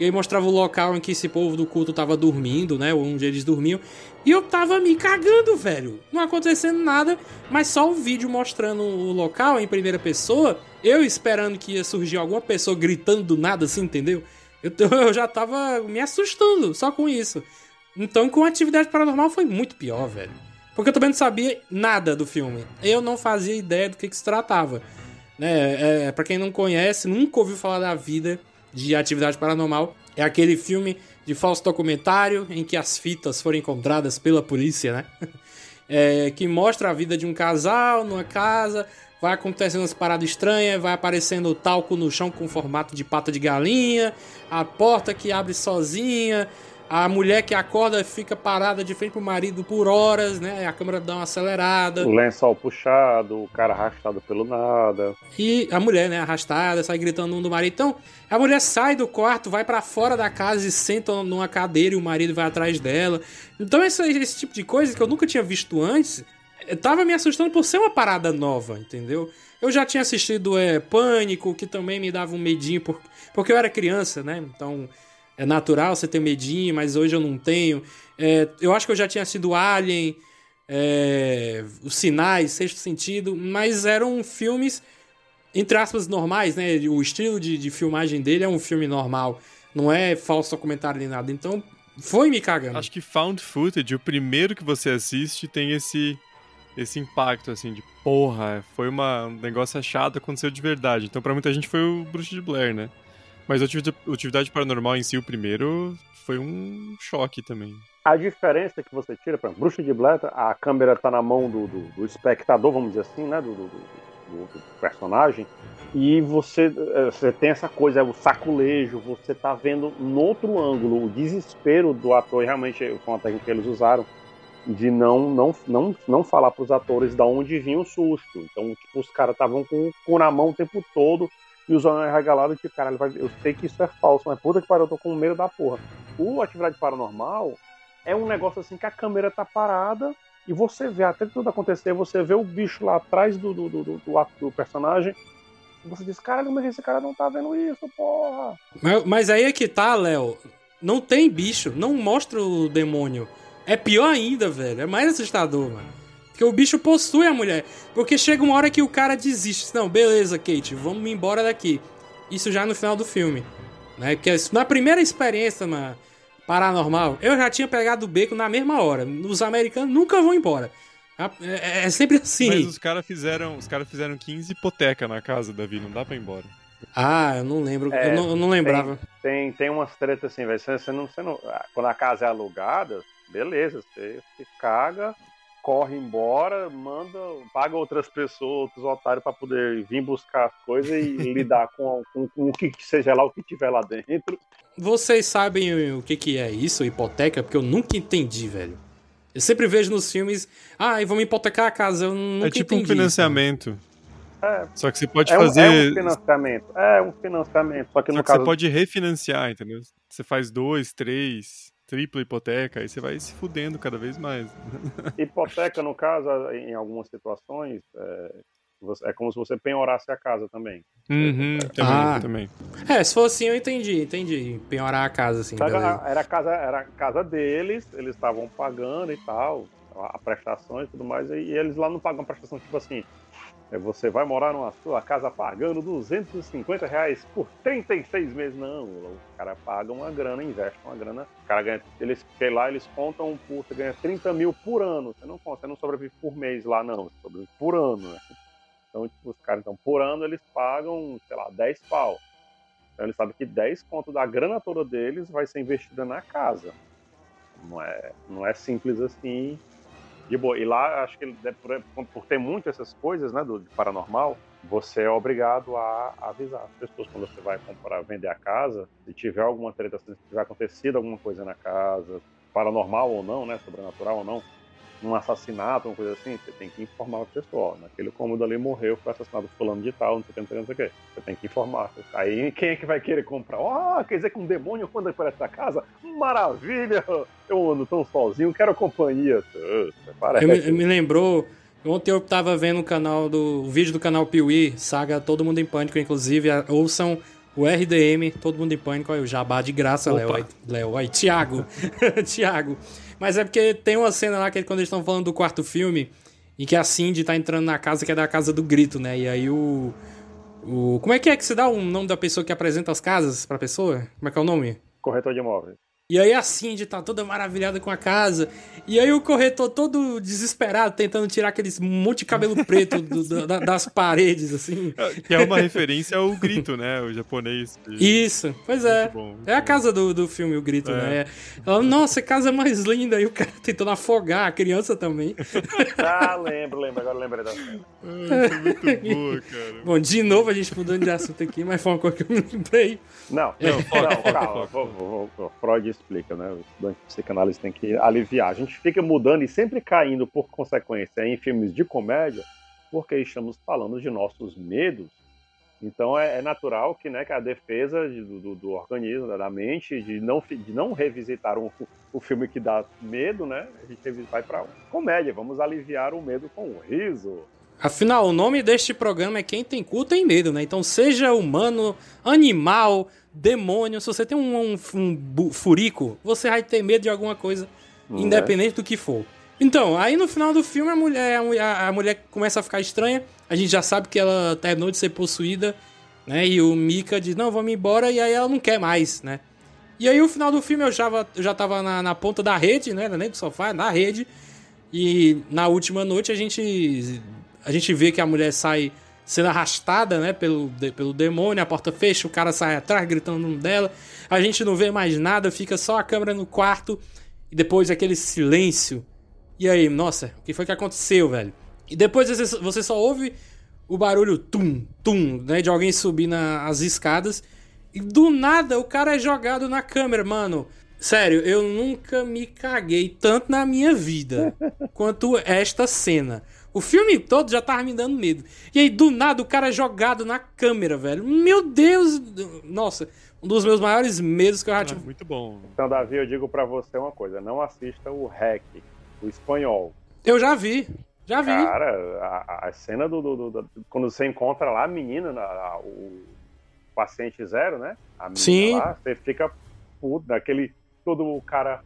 E aí mostrava o local em que esse povo do culto tava dormindo, né? Onde eles dormiam. E eu tava me cagando, velho. Não acontecendo nada, mas só o vídeo mostrando o local em primeira pessoa. Eu esperando que ia surgir alguma pessoa gritando do nada, assim, entendeu? Eu, eu já tava me assustando só com isso. Então, com atividade paranormal foi muito pior, velho. Porque eu também não sabia nada do filme. Eu não fazia ideia do que, que se tratava. Né? É, pra quem não conhece, nunca ouviu falar da vida de Atividade Paranormal. É aquele filme de falso documentário em que as fitas foram encontradas pela polícia, né? É, que mostra a vida de um casal numa casa, vai acontecendo umas paradas estranhas, vai aparecendo talco no chão com formato de pata de galinha, a porta que abre sozinha, a mulher que acorda fica parada de frente pro marido por horas, né? A câmera dá uma acelerada. O lençol puxado, o cara arrastado pelo nada. E a mulher, né, arrastada, sai gritando um do marido. Então, a mulher sai do quarto, vai para fora da casa e senta numa cadeira e o marido vai atrás dela. Então, esse, esse tipo de coisa que eu nunca tinha visto antes, tava me assustando por ser uma parada nova, entendeu? Eu já tinha assistido é, Pânico, que também me dava um medinho, por, porque eu era criança, né? Então é natural você ter medinho, mas hoje eu não tenho. É, eu acho que eu já tinha sido Alien, é, Os Sinais, Sexto Sentido, mas eram filmes, entre aspas, normais, né? O estilo de, de filmagem dele é um filme normal, não é falso documentário nem nada. Então, foi me cagando. Acho que Found Footage, o primeiro que você assiste, tem esse esse impacto, assim, de porra, foi uma, um negócio achado, aconteceu de verdade. Então, para muita gente foi o Bruce de Blair, né? Mas a atividade paranormal em si, o primeiro, foi um choque também. A diferença é que você tira, exemplo, Bruxa de Blair, a câmera tá na mão do, do, do espectador, vamos dizer assim, né? Do, do, do, personagem. E você, eh, você tem essa coisa, é o saculejo, você tá vendo no outro ângulo o desespero do ator, realmente foi uma técnica que eles usaram, de não não não, não falar para os atores da onde vinha o susto. Então, tipo, os caras estavam com o cu na mão o tempo todo e os olhos regalados, tipo, caralho, vai- eu sei que isso é falso, mas puta que pariu, eu tô com medo da porra. O Atividade Paranormal é um negócio assim que a câmera tá parada e você vê, até tudo acontecer, você vê o bicho lá atrás do, do, do, do, do personagem e você diz, caralho, como é que esse cara não tá vendo isso, porra? Mas, mas aí é que tá, Léo. Não tem bicho, não mostra o demônio. É pior ainda, velho. É mais assustador, mano. Porque o bicho possui a mulher. Porque chega uma hora que o cara desiste. Não, beleza, Kate, vamos embora daqui. Isso já no final do filme. Né? Que é- na primeira experiência, mano, paranormal, eu já tinha pegado o beco na mesma hora. Os americanos nunca vão embora. É, é sempre assim. Mas os caras fizeram, os cara fizeram 15 hipoteca na casa, Davi, não dá pra ir embora. Ah, eu não lembro. É, eu, não, eu não lembrava. Tem, tem umas tretas assim, velho. Você, você não, você não, ah, quando a casa é alugada, beleza, você se caga, corre embora, manda, paga outras pessoas, outros otários pra poder vir buscar as coisas e lidar com, com, com o que seja lá, o que tiver lá dentro. Vocês sabem o que, que é isso, hipoteca? Porque eu nunca entendi, velho. Eu sempre vejo nos filmes, ah, e vamos hipotecar a casa. Eu nunca é tipo entendi um financiamento. É, Só que você pode é, um, fazer. é um financiamento. É um financiamento. Só que Só no que você caso. pode refinanciar, entendeu? Você faz dois, três, tripla hipoteca, aí você vai se fudendo cada vez mais. Hipoteca, no caso, em algumas situações, é, você- é como se você penhorasse a casa também. Uhum, também, Ah. também. É, se for assim, eu entendi, entendi. Penhorar a casa, assim, Sabe, beleza. a- era a casa, era a casa deles, eles estavam pagando e tal, a, prestação e tudo mais, e, e eles lá não pagam prestação, tipo assim, é, você vai morar numa sua casa pagando 250 reais por 36 meses. Não, o cara paga uma grana, investe uma grana, o cara ganha, eles, sei lá, eles contam por, você ganha 30 mil por ano, você não conta, você não sobrevive por mês lá não, você sobrevive por ano, né? Então, tipo, os caras, então, por ano eles pagam, sei lá, 10 pau. Então eles sabem que 10 conto da grana toda deles vai ser investida na casa. Não é, não é simples assim. De boa. E lá, acho que por, ter muito essas coisas, né, do paranormal, você é obrigado a avisar as pessoas quando você vai comprar, vender a casa, se tiver alguma treta, se tiver acontecido alguma coisa na casa, paranormal ou não, né, sobrenatural ou não, um assassinato, uma coisa assim, você tem que informar a pessoa. ó, Naquele cômodo ali morreu, foi assassinado fulano de tal, não sei o que, não sei o que, não sei o que. Você tem que informar. Aí quem é que vai querer comprar? Ó, quer dizer que um demônio quando aparece na casa? Maravilha! Eu ando tão sozinho, quero companhia. Parece. Eu me, me lembrou. Ontem eu tava vendo o canal do. o vídeo do canal Piuí, saga Todo Mundo em Pânico, inclusive. Ouçam o RDM, Todo Mundo em Pânico, aí o jabá de graça. Léo. Léo, aí, Thiago. Thiago. Mas é porque tem uma cena lá que quando eles estão falando do quarto filme, em que a Cindy tá entrando na casa, que é da casa do grito, né? E aí o. o como é que é que se dá o nome da pessoa que apresenta as casas pra pessoa? Como é que é o nome? Corretor de imóveis. E aí a Cindy tá toda maravilhada com a casa. E aí o corretor todo desesperado, tentando tirar aqueles monte de cabelo preto do- da- das paredes, assim. Que é uma referência ao grito, né? O japonês. Isso, pois é. Muito bom, muito É a casa do, do filme, o grito, É. né? Ela, nossa, que casa mais linda. E o cara tentando afogar, a criança também. Ah, lembro, lembro, agora lembrei da cena. Muito boa, cara. Bom, de novo a gente mudando de assunto aqui, mas foi uma coisa que eu me lembrei. Não, Não, não, foca, calma. vou- vou- Freud explica, né? O estudante de psicanálise tem que aliviar. A gente fica mudando e sempre caindo, por consequência, em filmes de comédia, porque estamos falando de nossos medos. Então é, é natural que, né, que a defesa de- do, do- organismo, da mente, de não, de não revisitar um- o filme que dá medo, né? A gente vai para comédia. Vamos aliviar o medo com o riso. Afinal, o nome deste programa é Quem Tem Cu Tem Medo, né? Então, seja humano, animal, demônio, se você tem um, um- um furico, você vai ter medo de alguma coisa, independente do que for. Então, aí no final do filme, a mulher, a a mulher começa a ficar estranha, a gente já sabe que ela terminou de ser possuída, né? E o Mika diz, não, vamos embora, e aí ela não quer mais, né? E aí, o final do filme, eu já, eu já tava na, na ponta da rede, né? Nem do sofá, na rede. E na última noite a gente a gente vê que a mulher sai sendo arrastada, né, pelo, de- pelo demônio, a porta fecha, o cara sai atrás gritando o nome dela. A gente não vê mais nada, fica só a câmera no quarto e depois aquele silêncio. E aí, nossa, o que foi que aconteceu, velho? E depois você- você só ouve o barulho tum, tum, né, de alguém subir na- as escadas e do nada o cara é jogado na câmera, mano. Sério, eu nunca me caguei tanto na minha vida quanto esta cena. O filme todo já tava me dando medo. E aí, do nada, o cara é jogado na câmera, velho. Meu Deus! Nossa, um dos meus maiores medos que eu já Ah, tive. muito bom. Então, Davi, eu digo pra você uma coisa: não assista o Hack, o espanhol. Eu já vi. Já vi. Cara, a, a cena do, do- do- do- Quando você encontra lá a menina, a- a- o paciente zero, né? A menina Sim. lá, você fica puto, daquele. Todo o cara.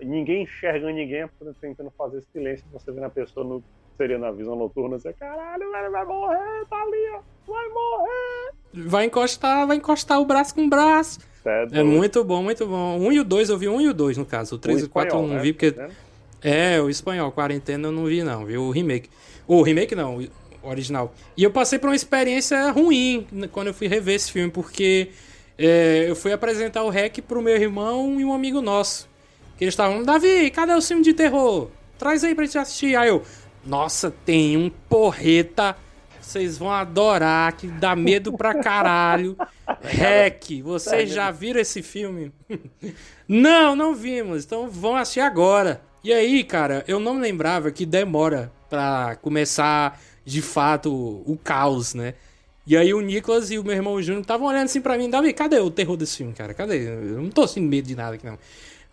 Ninguém enxerga ninguém tentando fazer silêncio. Você vê na pessoa no, seria na visão noturna, você, caralho, velho, vai morrer, tá ali, ó, vai morrer. Vai encostar, vai encostar o braço com o braço. É É muito bom, muito bom. Um e o dois, eu vi um e o dois, no caso. O três O e o quatro eu não né? vi, porque. Né? É, o espanhol, quarentena eu não vi, não. Vi o remake. O remake não, o original. E eu passei por uma experiência ruim quando eu fui rever esse filme, porque é, eu fui apresentar o REC pro meu irmão e um amigo nosso. Que eles estavam, Davi, cadê o filme de terror? Traz aí pra gente assistir. Aí eu, nossa, tem um porreta. Vocês vão adorar, que dá medo pra caralho. REC, vocês já viram esse filme? Não, não vimos. Então vão assistir agora. E aí, cara, eu não lembrava que demora pra começar de fato o caos, né? E aí o Nicolas e o meu irmão Júnior estavam olhando assim pra mim, Davi, cadê o terror desse filme, cara? Cadê? Eu não tô sentindo medo de nada aqui, não.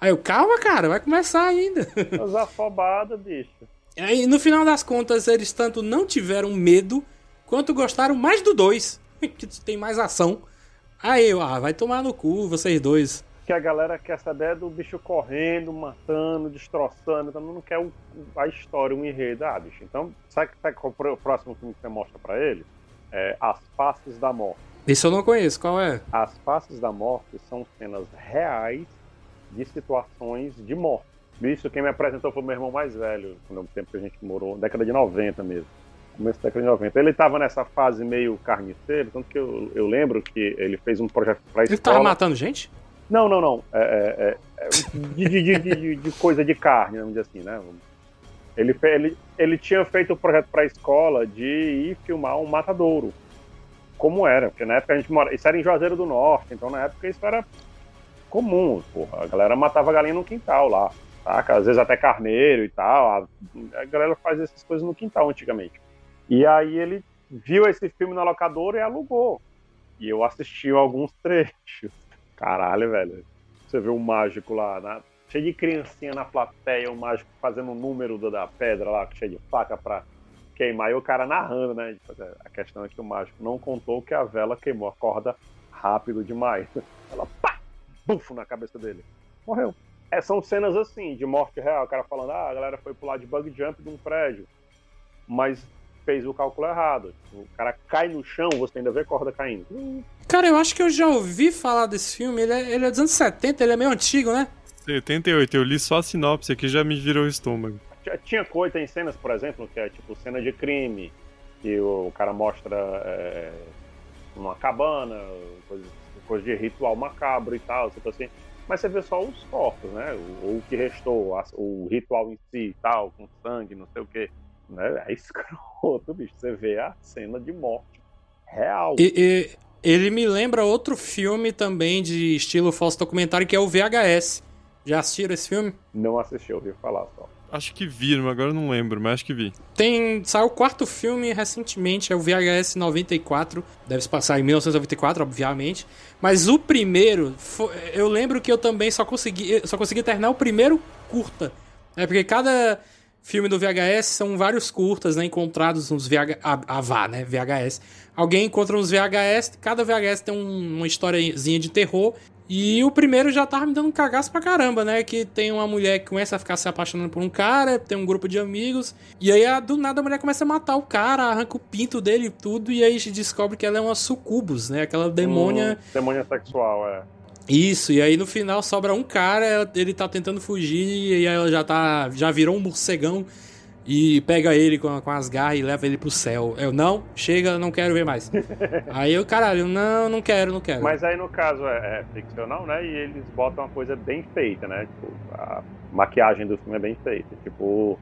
Aí eu, calma, cara, vai começar ainda. Os afobados, bicho. Aí, no final das contas, eles tanto não tiveram medo, quanto gostaram mais do 2, que tem mais ação. Aí ah, vai tomar no cu, vocês dois. Que a galera quer saber é do bicho correndo, matando, destroçando, então não quer o- a história, o enredo. Ah, bicho, então, sabe, sabe qual é o próximo filme que você mostra pra ele? É As Faces da Morte. Esse eu não conheço, qual é? As Faces da Morte são cenas reais de situações de morte. Isso quem me apresentou foi meu irmão mais velho, no tempo que a gente morou, década de 90 mesmo. Começo da década de 90. Ele estava nessa fase meio carniceiro, tanto que eu, eu lembro que ele fez um projeto pra Ele escola. tava matando gente? Não, não, não. É, é, é, é de, de- de- de- coisa de carne, vamos dizer assim, né? Ele, ele, ele tinha feito o projeto para a escola de ir filmar um matadouro. Como era, porque na época a gente mora. Isso era em Juazeiro do Norte, então na época isso era comum, porra. A galera matava galinha no quintal lá, saca? Às vezes até carneiro e tal. A, a galera faz essas coisas no quintal antigamente. E aí ele viu esse filme na locadora e alugou. E eu assisti alguns trechos. Caralho, velho. Você vê um mágico lá, na- cheio de criancinha na plateia, o mágico fazendo o número da, da pedra lá, cheio de faca pra queimar. E o cara narrando, né? A questão é que o mágico não contou que a vela queimou a corda rápido demais. Ela pá! Bufo na cabeça dele. Morreu. É, são cenas assim, de morte real. O cara falando, ah, a galera foi pular de bug jump de um prédio. Mas fez o cálculo errado. O cara cai no chão, você ainda vê a corda caindo. Cara, eu acho que eu já ouvi falar desse filme. Ele é, ele é dos anos 70, ele é meio antigo, né? 78, eu li só a sinopse aqui já me virou o estômago. Tinha- Tinha coisa, tem cenas, por exemplo, que é tipo cena de crime, que o cara mostra é, uma cabana, coisa, coisa de ritual macabro e tal, tipo assim. Mas você vê só os corpos, né? O, o que restou, a- o ritual em si e tal, com sangue, não sei o quê. Né? É escroto, bicho. Você vê a cena de morte real. E, e- ele me lembra outro filme também de estilo falso documentário, que é o VHS. Já assistiram esse filme? Não assisti, ouvi falar só. Acho que vi, agora eu não lembro, mas acho que vi. Tem. Saiu o quarto filme recentemente, é o VHS 94. Deve se passar em 1994, obviamente. Mas o primeiro, fo- eu lembro que eu também só consegui, só consegui terminar o primeiro curta. É porque cada filme do VHS são vários curtas, né? Encontrados nos VH, a, a VA, né? VHS. Alguém encontra uns VHS, cada VHS tem um- uma historiazinha de terror. E o primeiro já tava me dando um cagaço pra caramba, né? Que tem uma mulher que começa a ficar se apaixonando por um cara, tem um grupo de amigos, e aí do nada a mulher começa a matar o cara, arranca o pinto dele e tudo, e aí a gente descobre que ela é uma sucubus, né? Aquela demônia. Hum, demônia sexual, é. Isso, e aí no final sobra um cara, ele tá tentando fugir, e aí ela já tá. já virou um morcegão e pega ele com, com as garras e leva ele pro céu. Eu, não, chega, não quero ver mais. aí eu, caralho, não, não quero, não quero. Mas aí no caso é, é ficcional, né? E eles botam uma coisa bem feita, né? Tipo, a maquiagem do filme é bem feita. Tipo,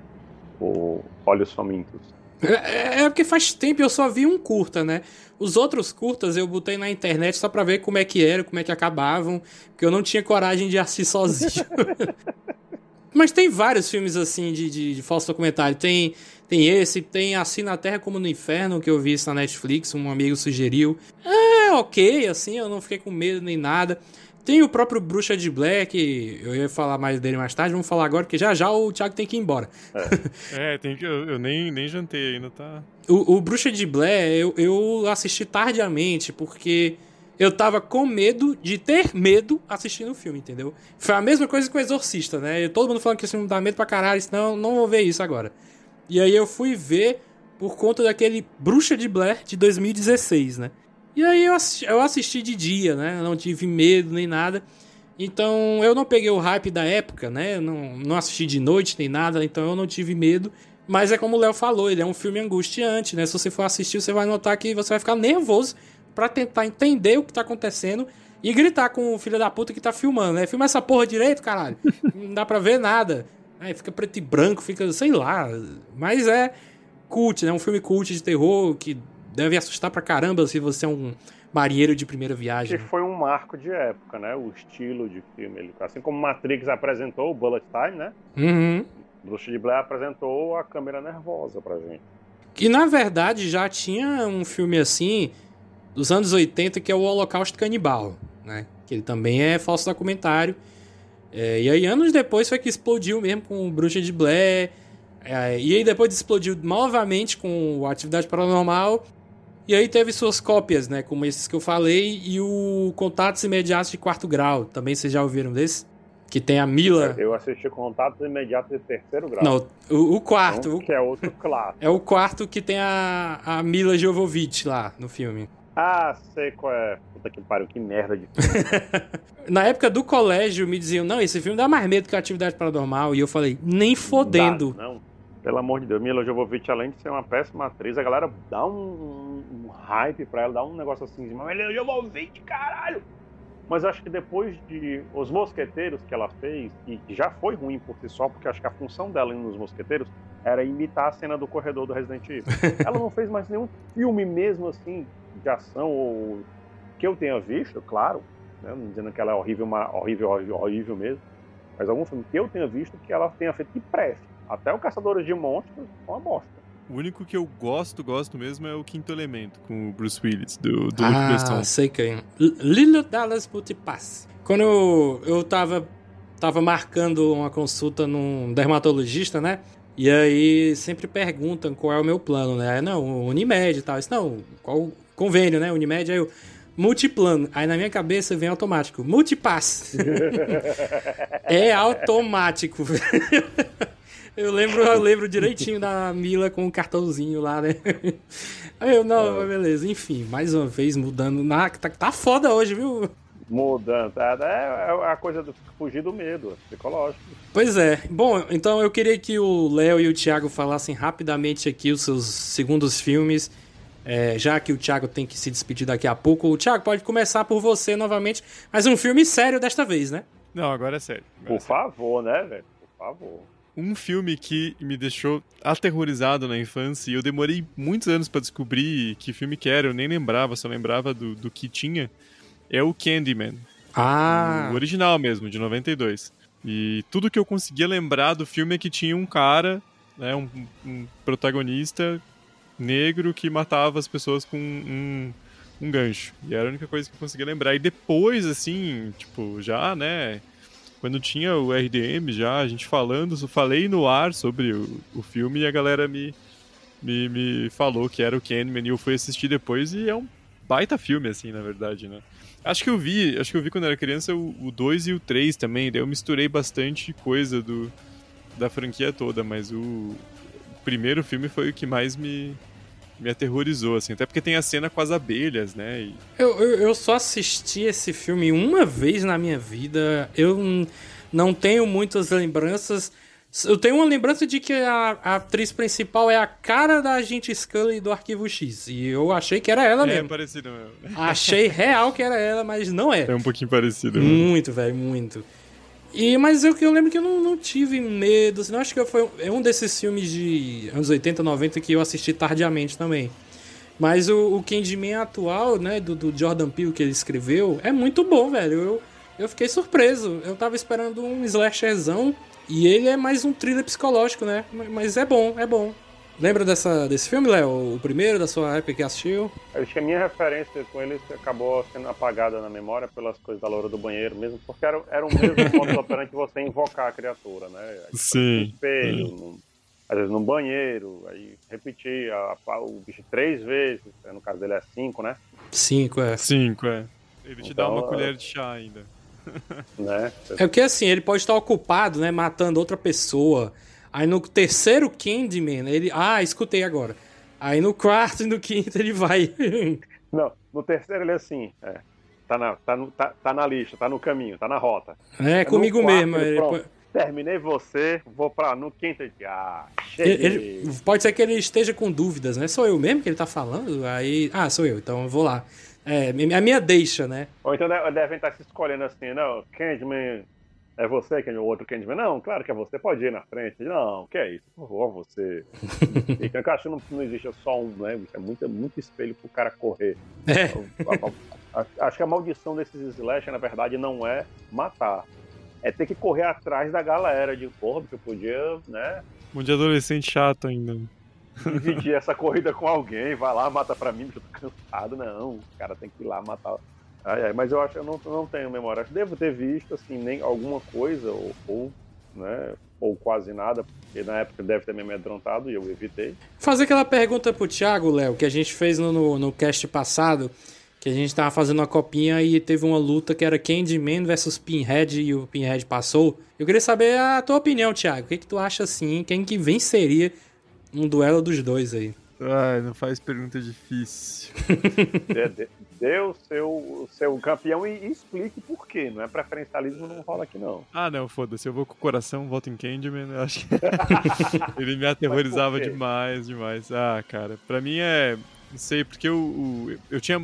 o Olhos Famintos. É, é porque faz tempo eu só vi um curta, né? Os outros curtas eu botei na internet só pra ver como é que era, como é que acabavam, porque eu não tinha coragem de assistir sozinho. Mas tem vários filmes assim de, de, de falso documentário. Tem, Tem esse, tem Assim na Terra como no Inferno, que eu vi isso na Netflix, um amigo sugeriu. É ok, assim, eu não fiquei com medo nem nada. Tem o próprio Bruxa de Black, eu ia falar mais dele mais tarde, vamos falar agora, porque já já o Thiago tem que ir embora. É, tem que, eu, eu nem, nem jantei ainda, tá? O, o Bruxa de Blair eu, eu assisti tardiamente, porque eu tava com medo de ter medo assistindo o filme, entendeu? Foi a mesma coisa que o Exorcista, né? Todo mundo falando que esse filme dá medo pra caralho, senão não vou ver isso agora. E aí eu fui ver por conta daquele Bruxa de Blair de 2016, né? E aí eu assisti, eu assisti de dia, né? Não tive medo nem nada. Então eu não peguei o hype da época, né? Não, não assisti de noite nem nada, então eu não tive medo. Mas é como o Léo falou, ele é um filme angustiante, né? Se você for assistir, você vai notar que você vai ficar nervoso para tentar entender o que tá acontecendo e gritar com o filho da puta que tá filmando, né? Filma essa porra direito, caralho. Não dá pra ver nada. Aí fica preto e branco, fica, sei lá. Mas é cult, né? Um filme cult de terror que deve assustar pra caramba se você é um marinheiro de primeira viagem. Que foi um marco de época, né? O estilo de filme. Assim como Matrix apresentou o Bullet Time, né? Uhum. Bruxa de Blair apresentou a câmera nervosa pra gente. Que na verdade já tinha um filme assim dos anos 80 que é o Holocausto Canibal, né? Que ele também é falso documentário. É, e aí anos depois foi que explodiu mesmo com o Bruxa de Blair. É, e aí depois explodiu novamente com Atividade Paranormal. E aí teve suas cópias, né? Como esses que eu falei. E o Contatos Imediatos de Quarto Grau. Também vocês já ouviram desse? Que tem a Mila. Eu assisti Contatos Imediatos de Terceiro Grau. Não, o, o quarto. Um o- que é outro clássico. é o quarto que tem a, a Mila Jovovich lá no filme. Ah, sei qual é. Puta que pariu, que merda de Na época do colégio me diziam, não, esse filme dá mais medo que a Atividade Paranormal. E eu falei, nem fodendo. Dá, não. Pelo amor de Deus, Mila Jovovich, além de ser uma péssima atriz, a galera dá um, um hype pra ela, dá um negócio assim, de Mila Jovovich, caralho! Mas acho que depois de Os Mosqueteiros que ela fez, e que já foi ruim por si só, porque acho que a função dela nos Mosqueteiros era imitar a cena do corredor do Resident Evil. ela não fez mais nenhum filme mesmo assim, de ação, ou que eu tenha visto, claro, né, não dizendo que ela é horrível, uma, horrível, horrível, horrível mesmo, mas algum filme que eu tenha visto que ela tenha feito que preste. Até o Caçadores de Monstros é uma bosta. O único que eu gosto, gosto mesmo, é o Quinto Elemento, com o Bruce Willis, do, do Luke Ah, Besson. sei quem. Lilo Dallas Multipass. Quando eu, eu tava, tava marcando uma consulta num dermatologista, né? E aí sempre perguntam qual é o meu plano, né? Não, Unimed e tal. Isso não, qual o convênio, né? Unimed, aí eu. Multiplano. Aí na minha cabeça vem automático. Multipass. é automático. Eu lembro, eu lembro direitinho da Mila com o cartãozinho lá, né? Aí eu, não, mas beleza. Enfim, mais uma vez mudando. Na, tá, tá foda hoje, viu? Mudando, tá? É, é a coisa do fugir do medo, psicológico. Pois é. Bom, então eu queria que o Léo e o Thiago falassem rapidamente aqui os seus segundos filmes. É, já que o Thiago tem que se despedir daqui a pouco. O Thiago pode começar por você novamente, mas um filme sério desta vez, né? Não, agora é sério. Agora é Por sério. favor, né, velho? Por favor. Um filme que me deixou aterrorizado na infância e eu demorei muitos anos pra descobrir que filme que era, eu nem lembrava, só lembrava do, do que tinha, é o Candyman. Ah, O original mesmo, de 92. E tudo que eu conseguia lembrar do filme é que tinha um cara, né, um, um protagonista negro que matava as pessoas com um, um gancho. E era a única coisa que eu conseguia lembrar. E depois, assim, tipo, já, né, quando tinha o RDM já, a gente falando, falei no ar sobre o, o filme e a galera me, me, me falou que era o Candyman e eu fui assistir depois e é um baita filme, assim, na verdade, né. Acho que eu vi, acho que eu vi quando era criança o 2 e o 3 também, daí eu misturei bastante coisa do, da franquia toda, mas o primeiro filme foi o que mais me, me aterrorizou, assim, até porque tem a cena com as abelhas, né? E, eu, eu, eu só assisti esse filme uma vez na minha vida. Eu não tenho muitas lembranças. Eu tenho uma lembrança de que a, a atriz principal é a cara da agente Scully do Arquivo X. E eu achei que era ela é mesmo. parecido mesmo. Achei real que era ela, mas não é. É um pouquinho parecido. mesmo. Muito, velho, muito. E, mas eu eu lembro que eu não, não tive medo. Assim, acho que foi é um desses filmes de anos 80, 90 que eu assisti tardiamente também. Mas o, o Candyman atual, né, do, do Jordan Peele que ele escreveu, é muito bom, velho. Eu, eu fiquei surpreso. Eu tava esperando um slasherzão e ele é mais um thriller psicológico, né? Mas é bom, é bom. Lembra dessa, desse filme, Léo? O primeiro da sua época que assistiu? Eu acho que a minha referência com eles acabou sendo apagada na memória pelas coisas da loura do banheiro, mesmo porque era, era o mesmo modo operante você invocar a criatura, né? Sim. No espelho, no- às vezes no banheiro, aí repetir a- a- o bicho três vezes, né? no caso dele é cinco, né? Cinco, é. Cinco, é. Ele te dá Então, uma é- colher de chá ainda. né? É porque assim, ele pode estar ocupado, né, matando outra pessoa. Aí no terceiro Candyman, ele. Ah, escutei agora. Aí no quarto e no quinto ele vai. Não, no terceiro ele é assim, é. Tá na, tá, no- tá, tá na lista, tá no caminho, tá na rota. é No comigo quarto, mesmo. ele, pronto, Terminei você, vou pra no quinto ah, ele- ele- pode ser que ele esteja com dúvidas, né? Sou eu mesmo que ele tá falando? Aí. Ah, sou eu, então eu vou lá. É, a minha deixa, né? Ou então de- devem estar se escolhendo assim, não, Candyman, é você, Candyman, o outro Candyman? Não, claro que é você, pode ir na frente. Não, que é isso, por favor, você. Então, eu acho que não, não existe só um, né? É muito, muito espelho pro cara correr. É. A- a- Acho que a maldição desses slash, na verdade, não é matar. É ter que correr atrás da galera de porra, porque eu podia, né, Um de adolescente chato ainda. dividir essa corrida com alguém, vai lá, mata pra mim, porque eu tô cansado. Não, o cara tem que ir lá matar. Ai, ai, mas eu acho que eu não, não tenho memória. Acho que devo ter visto, assim, nem alguma coisa, ou, ou, né, ou quase nada, porque na época deve ter me amedrontado e eu evitei. Fazer aquela pergunta pro Thiago, Léo, que a gente fez no, no, no cast passado, que a gente tava fazendo uma copinha e teve uma luta que era Candyman versus Pinhead e o Pinhead passou. Eu queria saber a tua opinião, Thiago. O que, que tu acha assim? Quem que venceria um duelo dos dois aí? Ai, não faz pergunta difícil. Dê, dê- dê o seu, o seu campeão e, e explique por quê. Não é preferencialismo, não rola aqui, não. Ah, não, foda-se. Eu vou com o coração, voto em Candyman. Eu acho que ele me aterrorizava demais, demais. Ah, cara, pra mim é. Não sei, porque eu, o- eu tinha.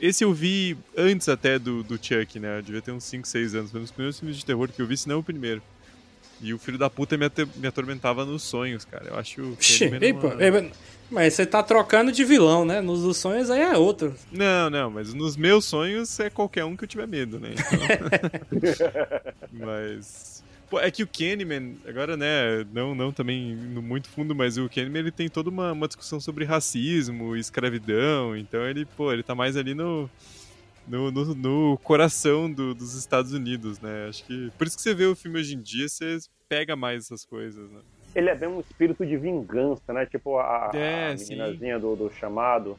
Esse eu vi antes até do, do Chuck, né? Eu devia ter uns 5, 6 anos. Foi um dos primeiros filmes de terror que eu vi, se não o primeiro. E o filho da puta me, me atormentava nos sonhos, cara. Eu acho pô, uma- é, mas você tá trocando de vilão, né? Nos sonhos aí é outro. Não, não, mas nos meus sonhos é qualquer um que eu tiver medo, né? Então- mas. Pô, é que o Candyman, agora, né, não, não também indo muito fundo, mas o Candyman ele tem toda uma, uma discussão sobre racismo, escravidão, então ele, pô, ele tá mais ali no. No, no, no coração do- dos Estados Unidos, né? Acho que. Por isso que você vê o filme hoje em dia, você pega mais essas coisas, né? Ele é bem um espírito de vingança, né? Tipo a, É, a meninazinha do, do chamado.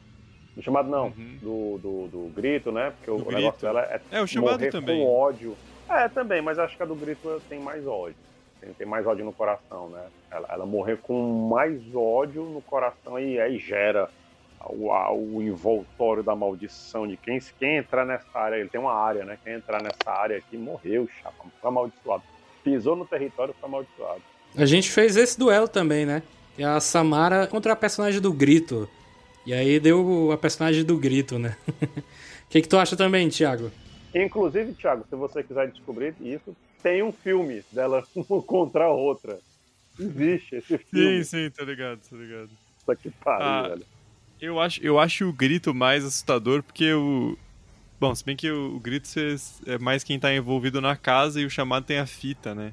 Do chamado não, Uhum. do, do, do grito, né? Porque o negócio grito. dela é, É, o chamado também. com ódio. É, também, mas acho que a do grito tem mais ódio. Tem, tem mais ódio no coração, né? Ela, ela morrer com mais ódio no coração e aí gera o, a- o envoltório da maldição de quem, quem entrar nessa área. Ele tem uma área, né? Quem entrar nessa área aqui morreu, chapa, foi amaldiçoado. Pisou no território, foi amaldiçoado. A gente fez esse duelo também, né? É a Samara contra a personagem do Grito. E aí deu a personagem do Grito, né? O que, que tu acha também, Thiago? Inclusive, Thiago, se você quiser descobrir isso, tem um filme dela uma contra a outra. Existe esse filme. Sim, sim, tá ligado, tá ligado. Puta que pariu, Ah, velho. Eu acho, eu acho o grito mais assustador porque o. Bom, se bem que o, o grito é mais quem tá envolvido na casa e o chamado tem a fita, né?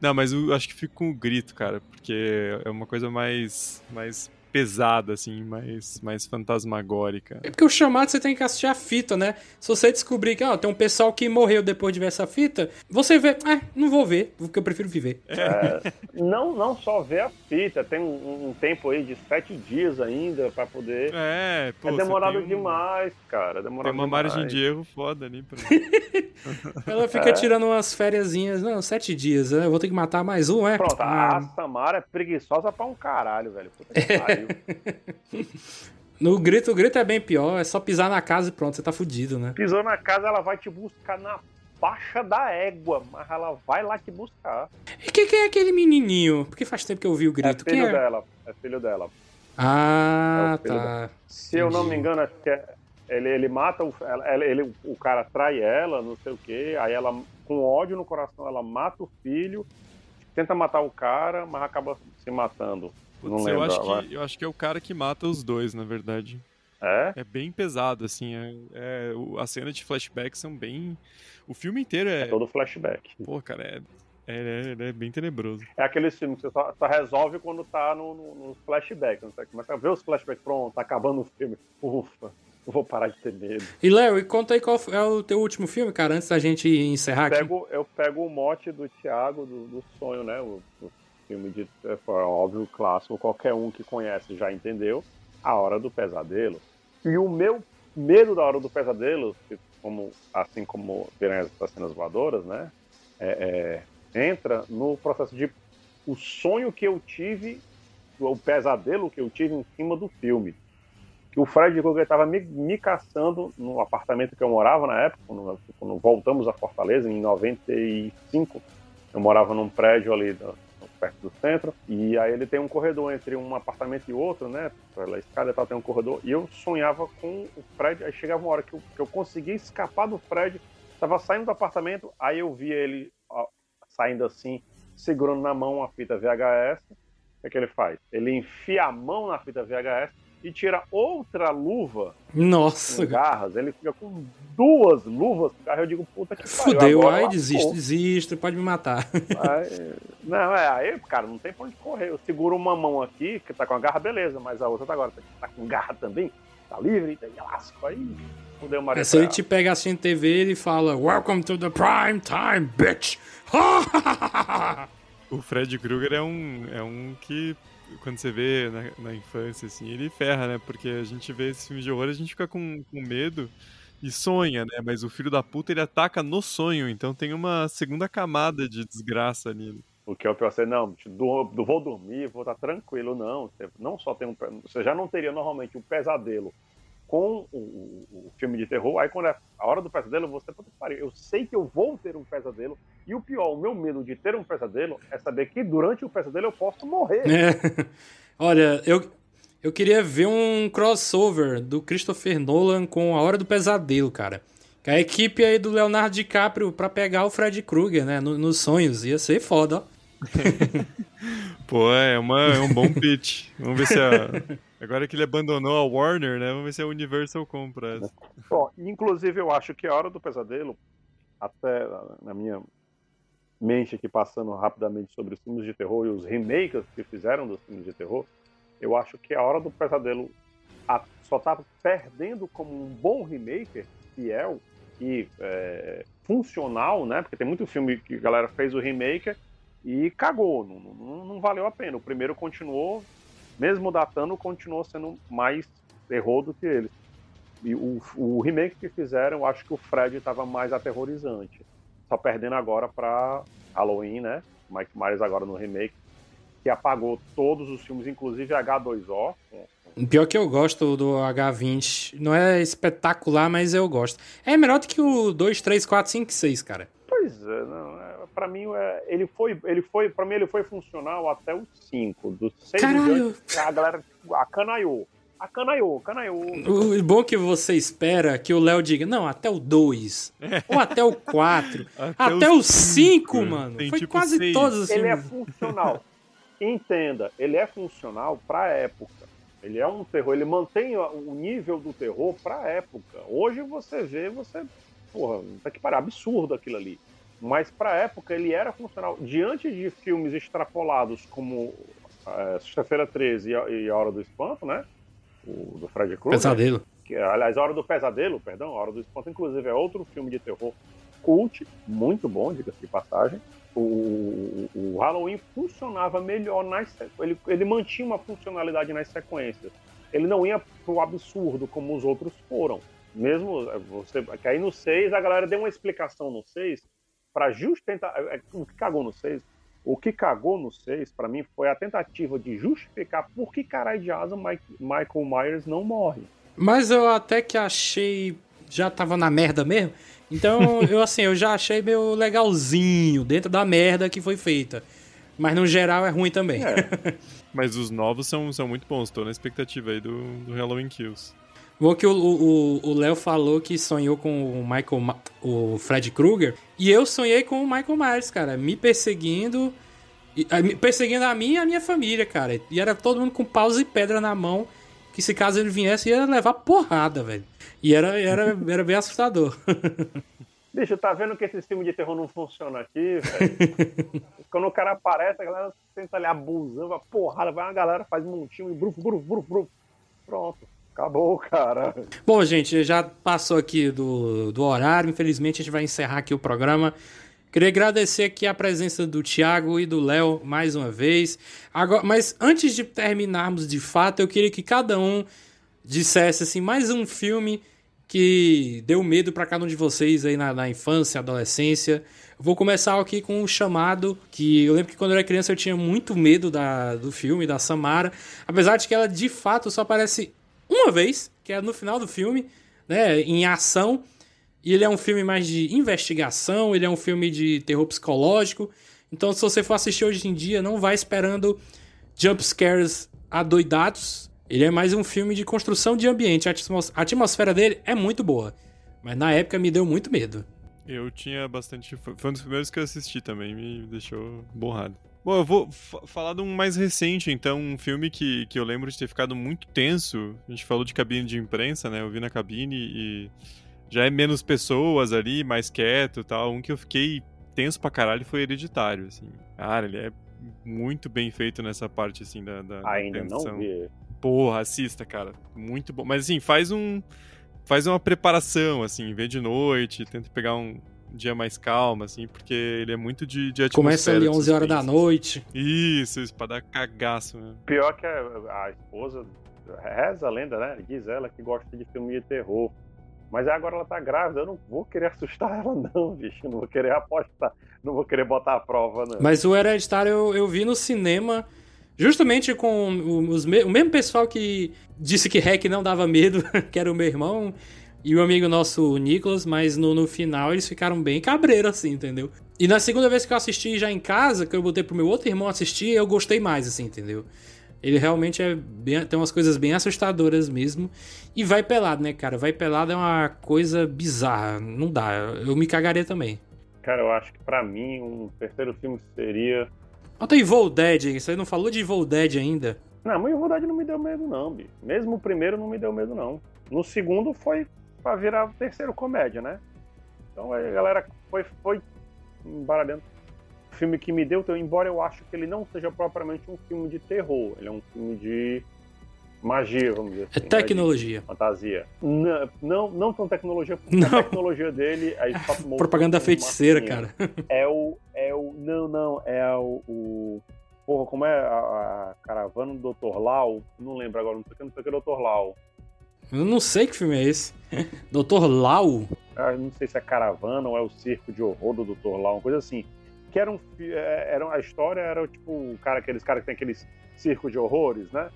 Não, mas eu acho que fico com o grito, cara, porque é uma coisa mais, mais pesada, assim, mais, mais fantasmagórica. É porque o chamado você tem que assistir a fita, né? Se você descobrir que ó, tem um pessoal que morreu depois de ver essa fita, você vê, ah, não vou ver, porque eu prefiro viver. Não, não só ver a fita, tem um, um tempo aí de sete dias ainda pra poder. É, pô. é demorado tem um- demais, cara. É Tem demorado uma demais. margem de erro foda ali pra. Ela fica tirando umas fériasinhas, não, sete dias, né? Eu vou ter que matar mais um, é? Pronto, Ah, a Samara é preguiçosa pra um caralho, velho. Puta que pariu. no grito, o grito é bem pior, é só pisar na casa e pronto, você tá fudido, né? Pisou na casa, ela vai te buscar na faixa da égua, mas ela vai lá te buscar. E quem que é aquele menininho? Porque faz tempo que eu vi o grito. é filho é? dela, é filho dela. Ah, É filho tá. Se eu não me Entendi. engano, acho que é- ele, ele mata o, ela- ele, o cara trai ela, não sei o quê, aí ela, com ódio no coração, ela mata o filho, tenta matar o cara, mas acaba se matando. Não Putz, lembro. eu, acho agora. que, eu acho que é o cara que mata os dois, na verdade. É? É bem pesado, assim. É, é- as cenas de flashback são bem. O filme inteiro é. É todo flashback. Pô, cara, é, É, ele é, é bem tenebroso. É aquele filme que você só, só resolve quando tá no, no, no flashback. Você começa a ver os flashbacks, pronto, tá acabando o filme. Ufa, eu vou parar de ter medo. E Léo, e conta aí qual é o teu último filme, cara, antes da gente encerrar aqui. Pego, eu pego o mote do Thiago, do, do sonho, né? O, o filme de é, óbvio, clássico, qualquer um que conhece já entendeu. A Hora do Pesadelo. E o meu medo da Hora do Pesadelo, como, assim como verem as cenas voadoras, né? É, é, entra no processo de o sonho que eu tive, o pesadelo que eu tive em cima do filme. Que o Fred Krueger estava me, me caçando no apartamento que eu morava na época, quando, quando voltamos a Fortaleza, em 95. Eu morava num prédio ali perto do centro, e aí ele tem um corredor entre um apartamento e outro, né? Pela escada e tal, tem um corredor, e eu sonhava com o Fred, aí chegava uma hora que eu, que eu conseguia escapar do Fred, tava saindo do apartamento, aí eu vi ele ó, saindo assim, segurando na mão a fita VHS, o que, é que ele faz? Ele enfia a mão na fita VHS e tira outra luva Nossa. com garras. Ele fica com duas luvas com garras. Eu digo, puta que pariu. Fudeu, lascou. desisto, desisto, pode me matar. Aí, não, é, aí, cara, não tem pra onde correr. Eu seguro uma mão aqui, que tá com a garra, beleza, mas a outra tá agora, tá com garra também, tá livre, e lasco. Aí, fudeu o. É, se ele te pega assim na TV, ele fala, Welcome to the prime time, bitch! O Fred Krueger é um, é um que, quando você vê na, na infância, assim, ele ferra, né? Porque a gente vê esse filme de horror, a gente fica com, com medo e sonha, né? Mas o filho da puta, ele ataca no sonho, então tem uma segunda camada de desgraça ali. O que é o pior, você não, do, do- vou dormir, vou estar tranquilo, não. Você não só tem um. Você já não teria normalmente um pesadelo com o, o- o filme de terror. Aí quando é a hora do pesadelo, você puta que pariu. Eu sei que eu vou ter um pesadelo. E o pior, o meu medo de ter um pesadelo é saber que durante o pesadelo eu posso morrer. É. Olha, eu, eu queria ver um crossover do Christopher Nolan com A Hora do Pesadelo, cara. Que a equipe aí do Leonardo DiCaprio pra pegar o Fred Krueger, né? no- nos sonhos. Ia ser foda, ó. Pô, é, uma, é um bom pitch. Vamos ver se a. Agora que ele abandonou a Warner, né? Vamos ver se a Universal compra essa. Bom, inclusive eu acho que a hora do pesadelo, até na minha mente aqui passando rapidamente sobre os filmes de terror e os remakes que fizeram dos filmes de terror, eu acho que a hora do pesadelo só tá perdendo como um bom remake fiel e é, funcional, né? Porque tem muito filme que a galera fez o remake e cagou, não, não, não valeu a pena. O primeiro continuou, mesmo datando, continuou sendo mais terror do que ele. E o, o remake que fizeram, eu acho que o Fred estava mais aterrorizante. Só perdendo agora para Halloween, né? Mike Myers agora no remake, que apagou todos os filmes, inclusive H2O. Pior que eu gosto do H20. Não é espetacular, mas eu gosto. É melhor do que o 2, 3, 4, 5, 6, cara. Pois é, não, é, pra mim é, ele foi, ele foi, para mim ele foi funcional até o 5, do 6 Caralho! a galera acanaiou. Acanaiou, acanaiou. O bom que você espera que o Léo diga, não, até o 2. Ou até o 4. Até até o o 5, cinco. mano. Tem Foi tipo quase seis. todos os ele é funcional. Entenda, ele é funcional pra época. Ele é um terror, ele mantém o nível do terror pra época. Hoje você vê, você. Porra, tá que parar, absurdo aquilo ali. Mas pra época ele era funcional. Diante de filmes extrapolados como é, Sexta-feira 13 e a, a Hora do Espanto, né? O do Fred Krueger. Pesadelo. Que, aliás, A Hora do Pesadelo, perdão, A Hora do Espanto, inclusive, é outro filme de terror cult, muito bom, diga-se de passagem. O, o- Halloween funcionava melhor nas ele, ele mantinha uma funcionalidade nas sequências. Ele não ia pro absurdo como os outros foram. Mesmo é, você, que aí no 6 a galera deu uma explicação no 6 para justificar é, é, o que cagou no 6. O que cagou no 6 para mim foi a tentativa de justificar por que caralho de asa Mike- Michael Myers não morre. Mas eu até que achei. Já tava na merda mesmo. Então, eu assim, eu já achei meio legalzinho dentro da merda que foi feita. Mas no geral é ruim também. É. Mas os novos são, são muito bons, tô na expectativa aí do, do Halloween Kills. Bom que o- Léo falou que sonhou com o Michael, Ma- o Fred Krueger, e eu sonhei com o Michael Myers, cara, me perseguindo, perseguindo a mim e a minha família, cara. E era todo mundo com paus e pedra na mão, que se caso ele viesse ia levar porrada, velho. E era, era, era bem assustador. Bicho, tá vendo que esse filme de terror não funciona aqui, velho? Quando o cara aparece, a galera tenta ali abusando, a porrada, vai uma galera, faz um montinho e bruf, bruf, bruf, bruf. Pronto. Acabou, cara. Bom, gente, já passou aqui do, do horário. Infelizmente, a gente vai encerrar aqui o programa. Queria agradecer aqui a presença do Thiago e do Léo mais uma vez. Agora, mas antes de terminarmos de fato, eu queria que cada um dissesse assim mais um filme que deu medo para cada um de vocês aí na, na infância, adolescência. Vou começar aqui com um chamado, que eu lembro que quando eu era criança eu tinha muito medo da, do filme, da Samara, apesar de que ela de fato só aparece uma vez, que é no final do filme, né, em ação. E ele é um filme mais de investigação, ele é um filme de terror psicológico. Então, se você for assistir hoje em dia, não vai esperando jump scares adoidados. Ele é mais um filme de construção de ambiente. A atmosfera dele é muito boa. Mas na época me deu muito medo. Eu tinha bastante. Foi um dos primeiros que eu assisti também, me deixou borrado. Bom, eu vou falar de um mais recente, então, um filme que, que eu lembro de ter ficado muito tenso. A gente falou de cabine de imprensa, né? Eu vi na cabine e já é menos pessoas ali, mais quieto e tal. Um que eu fiquei tenso pra caralho foi Hereditário, assim. Cara, ele é muito bem feito nessa parte, assim, da, da Ainda não vi. Porra, assista, cara. Muito bom. Mas, assim, faz um... Faz uma preparação, assim, vê de noite, tenta pegar um, dia mais calmo, assim, porque ele é muito de, de atmosfera. Começa ali 11 horas da noite. Isso, isso, pra dar cagaço, né? Pior que a, a esposa, reza a lenda, né? Diz ela que gosta de filme de terror. Mas agora ela tá grávida, eu não vou querer assustar ela, não, bicho. Não vou querer apostar, não vou querer botar a prova, não. Mas o Hereditário eu, eu vi no cinema, justamente com os, o mesmo pessoal que disse que Hack não dava medo, que era o meu irmão e o amigo nosso, Nicolas, mas no, no final eles ficaram bem cabreiros, assim, entendeu? E na segunda vez que eu assisti já em casa, que eu botei pro meu outro irmão assistir, eu gostei mais, assim, entendeu? Ele realmente é bem, tem umas coisas bem assustadoras mesmo. E vai pelado, né, cara? Vai pelado é uma coisa bizarra. Não dá. Eu me cagaria também. Cara, eu acho que para mim um terceiro filme seria. Bota Evil Dead, você não falou de Evil Dead ainda. Não, mas Evil Dead não me deu medo, não, bicho. Mesmo o primeiro não me deu medo, não. No segundo foi para virar o terceiro comédia, né? Então a galera foi, foi embaralhando. O filme que me deu, embora eu acho que ele não seja propriamente um filme de terror, ele é um filme de magia, vamos dizer é assim. É tecnologia. fantasia. Não, não, não tão tecnologia, porque não. a tecnologia dele. Aí Propaganda da feiticeira, cara. É o. É o. Não, não, é o. o porra, como é a, a caravana do Dr. Lau? Não lembro agora, não sei o que, não sei o que, Dr. Lau. Eu não sei que filme é esse. Doutor Lau? Ah, não sei se é Caravana ou é o Circo de Horror do Doutor Lau, uma coisa assim. Que era um. É, era, a história era tipo o cara, aqueles caras que tem aqueles circo de horrores, né?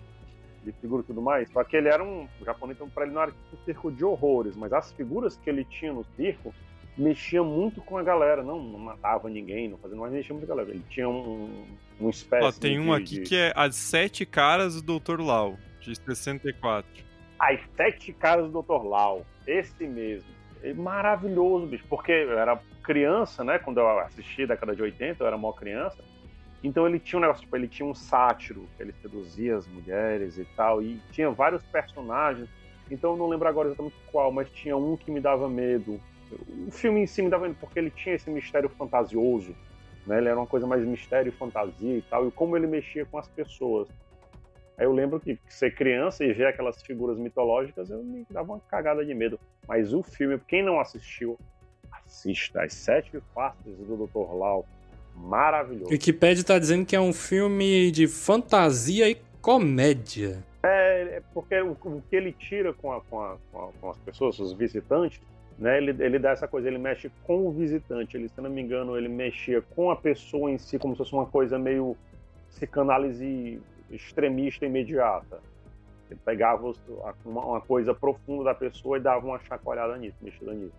De figura e tudo mais. Só que ele era um. O japonês, então, pra ele não era tipo um circo de horrores, mas as figuras que ele tinha no circo mexia muito com a galera. Não, não matava ninguém, não fazia, mas mexia muito com a galera. Ele tinha um, um espécie. Ó, tem um aqui de... que é As Sete Caras do Dr. Lau, de 64. As Sete Caras do Dr. Lau. Esse mesmo. É maravilhoso, bicho. Porque eu era criança, né? Quando eu assisti década de 80, eu era mó criança. Então ele tinha um negócio, tipo, ele tinha um sátiro, que ele seduzia as mulheres e tal. E tinha vários personagens. Então eu não lembro agora exatamente qual, mas tinha um que me dava medo. O filme em si me dava medo porque ele tinha esse mistério fantasioso. Né? Ele era uma coisa mais mistério e fantasia e tal. E como ele mexia com as pessoas. Aí eu lembro que ser criança e ver aquelas figuras mitológicas, eu me dava uma cagada de medo. Mas o filme, quem não assistiu, assista. As Sete Faces do Dr. Lau. Maravilhoso. Wikipedia está dizendo que é um filme de fantasia e comédia. É, é porque o, o, que ele tira com, a, com, a, com, as pessoas, os visitantes, né, ele, ele dá essa coisa, ele mexe com o visitante. Ele, se não me engano, ele mexia com a pessoa em si, como se fosse uma coisa meio psicanálise extremista imediata. Ele pegava uma, coisa profunda da pessoa e dava uma chacoalhada nisso, mexida nisso.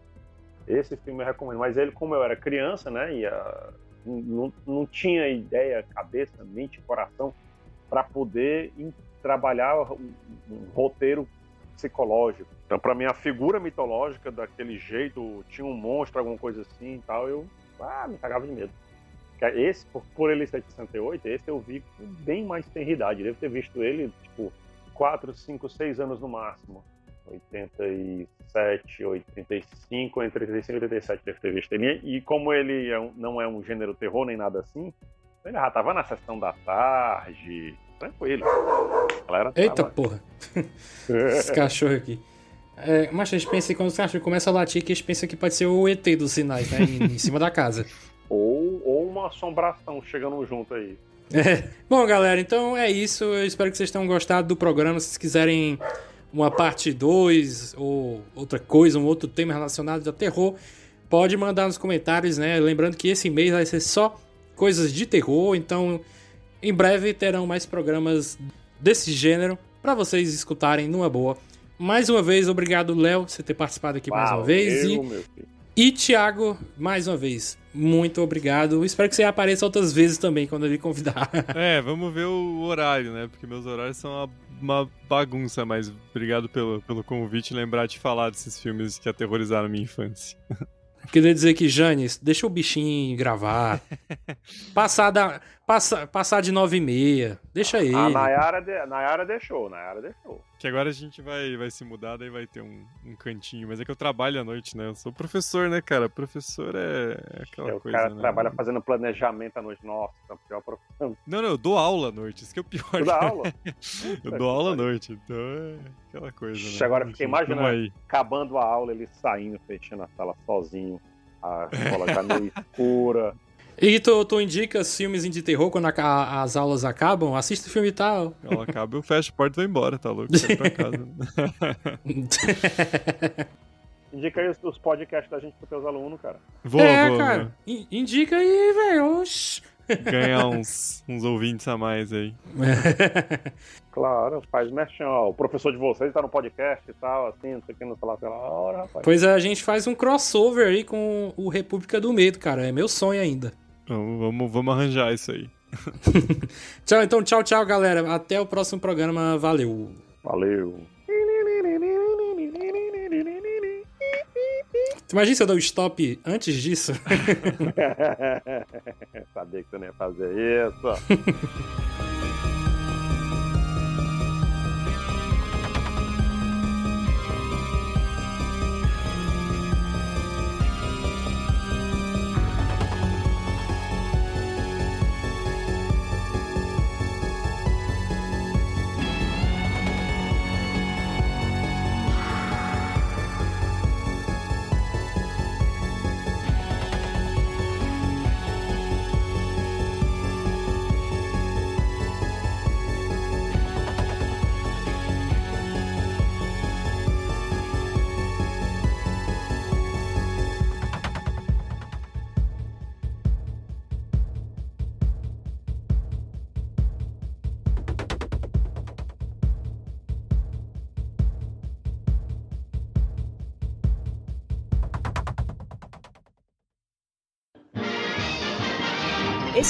Esse filme eu recomendo. Mas ele, como eu era criança, né, e a, não, não tinha ideia, cabeça, mente, coração para poder trabalhar um, um roteiro psicológico. Então, para mim, a figura mitológica daquele jeito, tinha um monstro, alguma coisa assim e tal, eu ah, me cagava de medo. Esse, por, por ele ser de 68, esse eu vi com bem mais tenridade. Devo ter visto ele, tipo, 4, 5, 6 anos no máximo. 87, 85, entre 85 e 87 deve ter visto ele. E como ele é um, não é um gênero terror nem nada assim, ele já tava na sessão da tarde, tranquilo. A galera Eita tava- porra. Esse cachorro aqui. É, mas a gente pensa que quando os cachorros começam a latir, que a gente pensa que pode ser o ET dos sinais, né? Em, em cima da casa. Ou, ou uma assombração chegando junto aí. É. Bom, galera, então é isso. Eu espero que vocês tenham gostado do programa. Se vocês quiserem uma parte 2 ou outra coisa, um outro tema relacionado a terror, pode mandar nos comentários, né? Lembrando que esse mês vai ser só coisas de terror, então em breve terão mais programas desse gênero para vocês escutarem numa boa. Mais uma vez, obrigado, Léo, por você ter participado aqui mais uma vez. E meu filho. E Thiago, mais uma vez, muito obrigado. Espero que você apareça outras vezes também quando ele convidar. É, vamos ver o horário, né? Porque meus horários são uma, uma bagunça, mas obrigado pelo, pelo convite e lembrar de falar desses filmes que aterrorizaram minha infância. Queria dizer que, Janis, deixa o bichinho gravar. Passar, da, passa, passar de 9 e meia. Deixa ele. A Nayara, de, Nayara deixou, Nayara deixou. Que agora a gente vai, vai se mudar, daí vai ter um, um cantinho. Mas é que eu trabalho à noite, né? Eu sou professor, né, cara? Professor é, é aquela É, o coisa, cara né? trabalha fazendo planejamento à noite. Nossa, a pior profissão. Não, não, eu dou aula à noite. Isso que é o pior. Tu dá aula? eu dou aula à noite, então é aquela coisa, Ixi, né? agora eu fiquei imaginando. aí. Acabando a aula, ele saindo, fechando a sala sozinho. A escola já meio escura. E tu, tu indica filmes de terror quando a- a- as aulas acabam? Assista o filme e tal. Ela acaba, eu fecho a porta e vou embora, tá louco? Ir pra casa. Indica aí os, os podcasts da gente pros teus alunos, cara. Vou, é, vou, cara. In- Indica aí, velho. Ganhar uns, uns ouvintes a mais aí. Claro, faz merchan, ó. O professor de vocês tá no podcast e tal, assim, não sei o que, não sei lá pela hora, rapaz. pois é, a gente faz um crossover aí com o República do Medo, cara. É meu sonho ainda. Vamos, vamos arranjar isso aí. Tchau, então tchau, tchau, galera. Até o próximo programa. Valeu. Valeu. Tu imagina se eu dou stop antes disso? Sabia que você não ia fazer isso.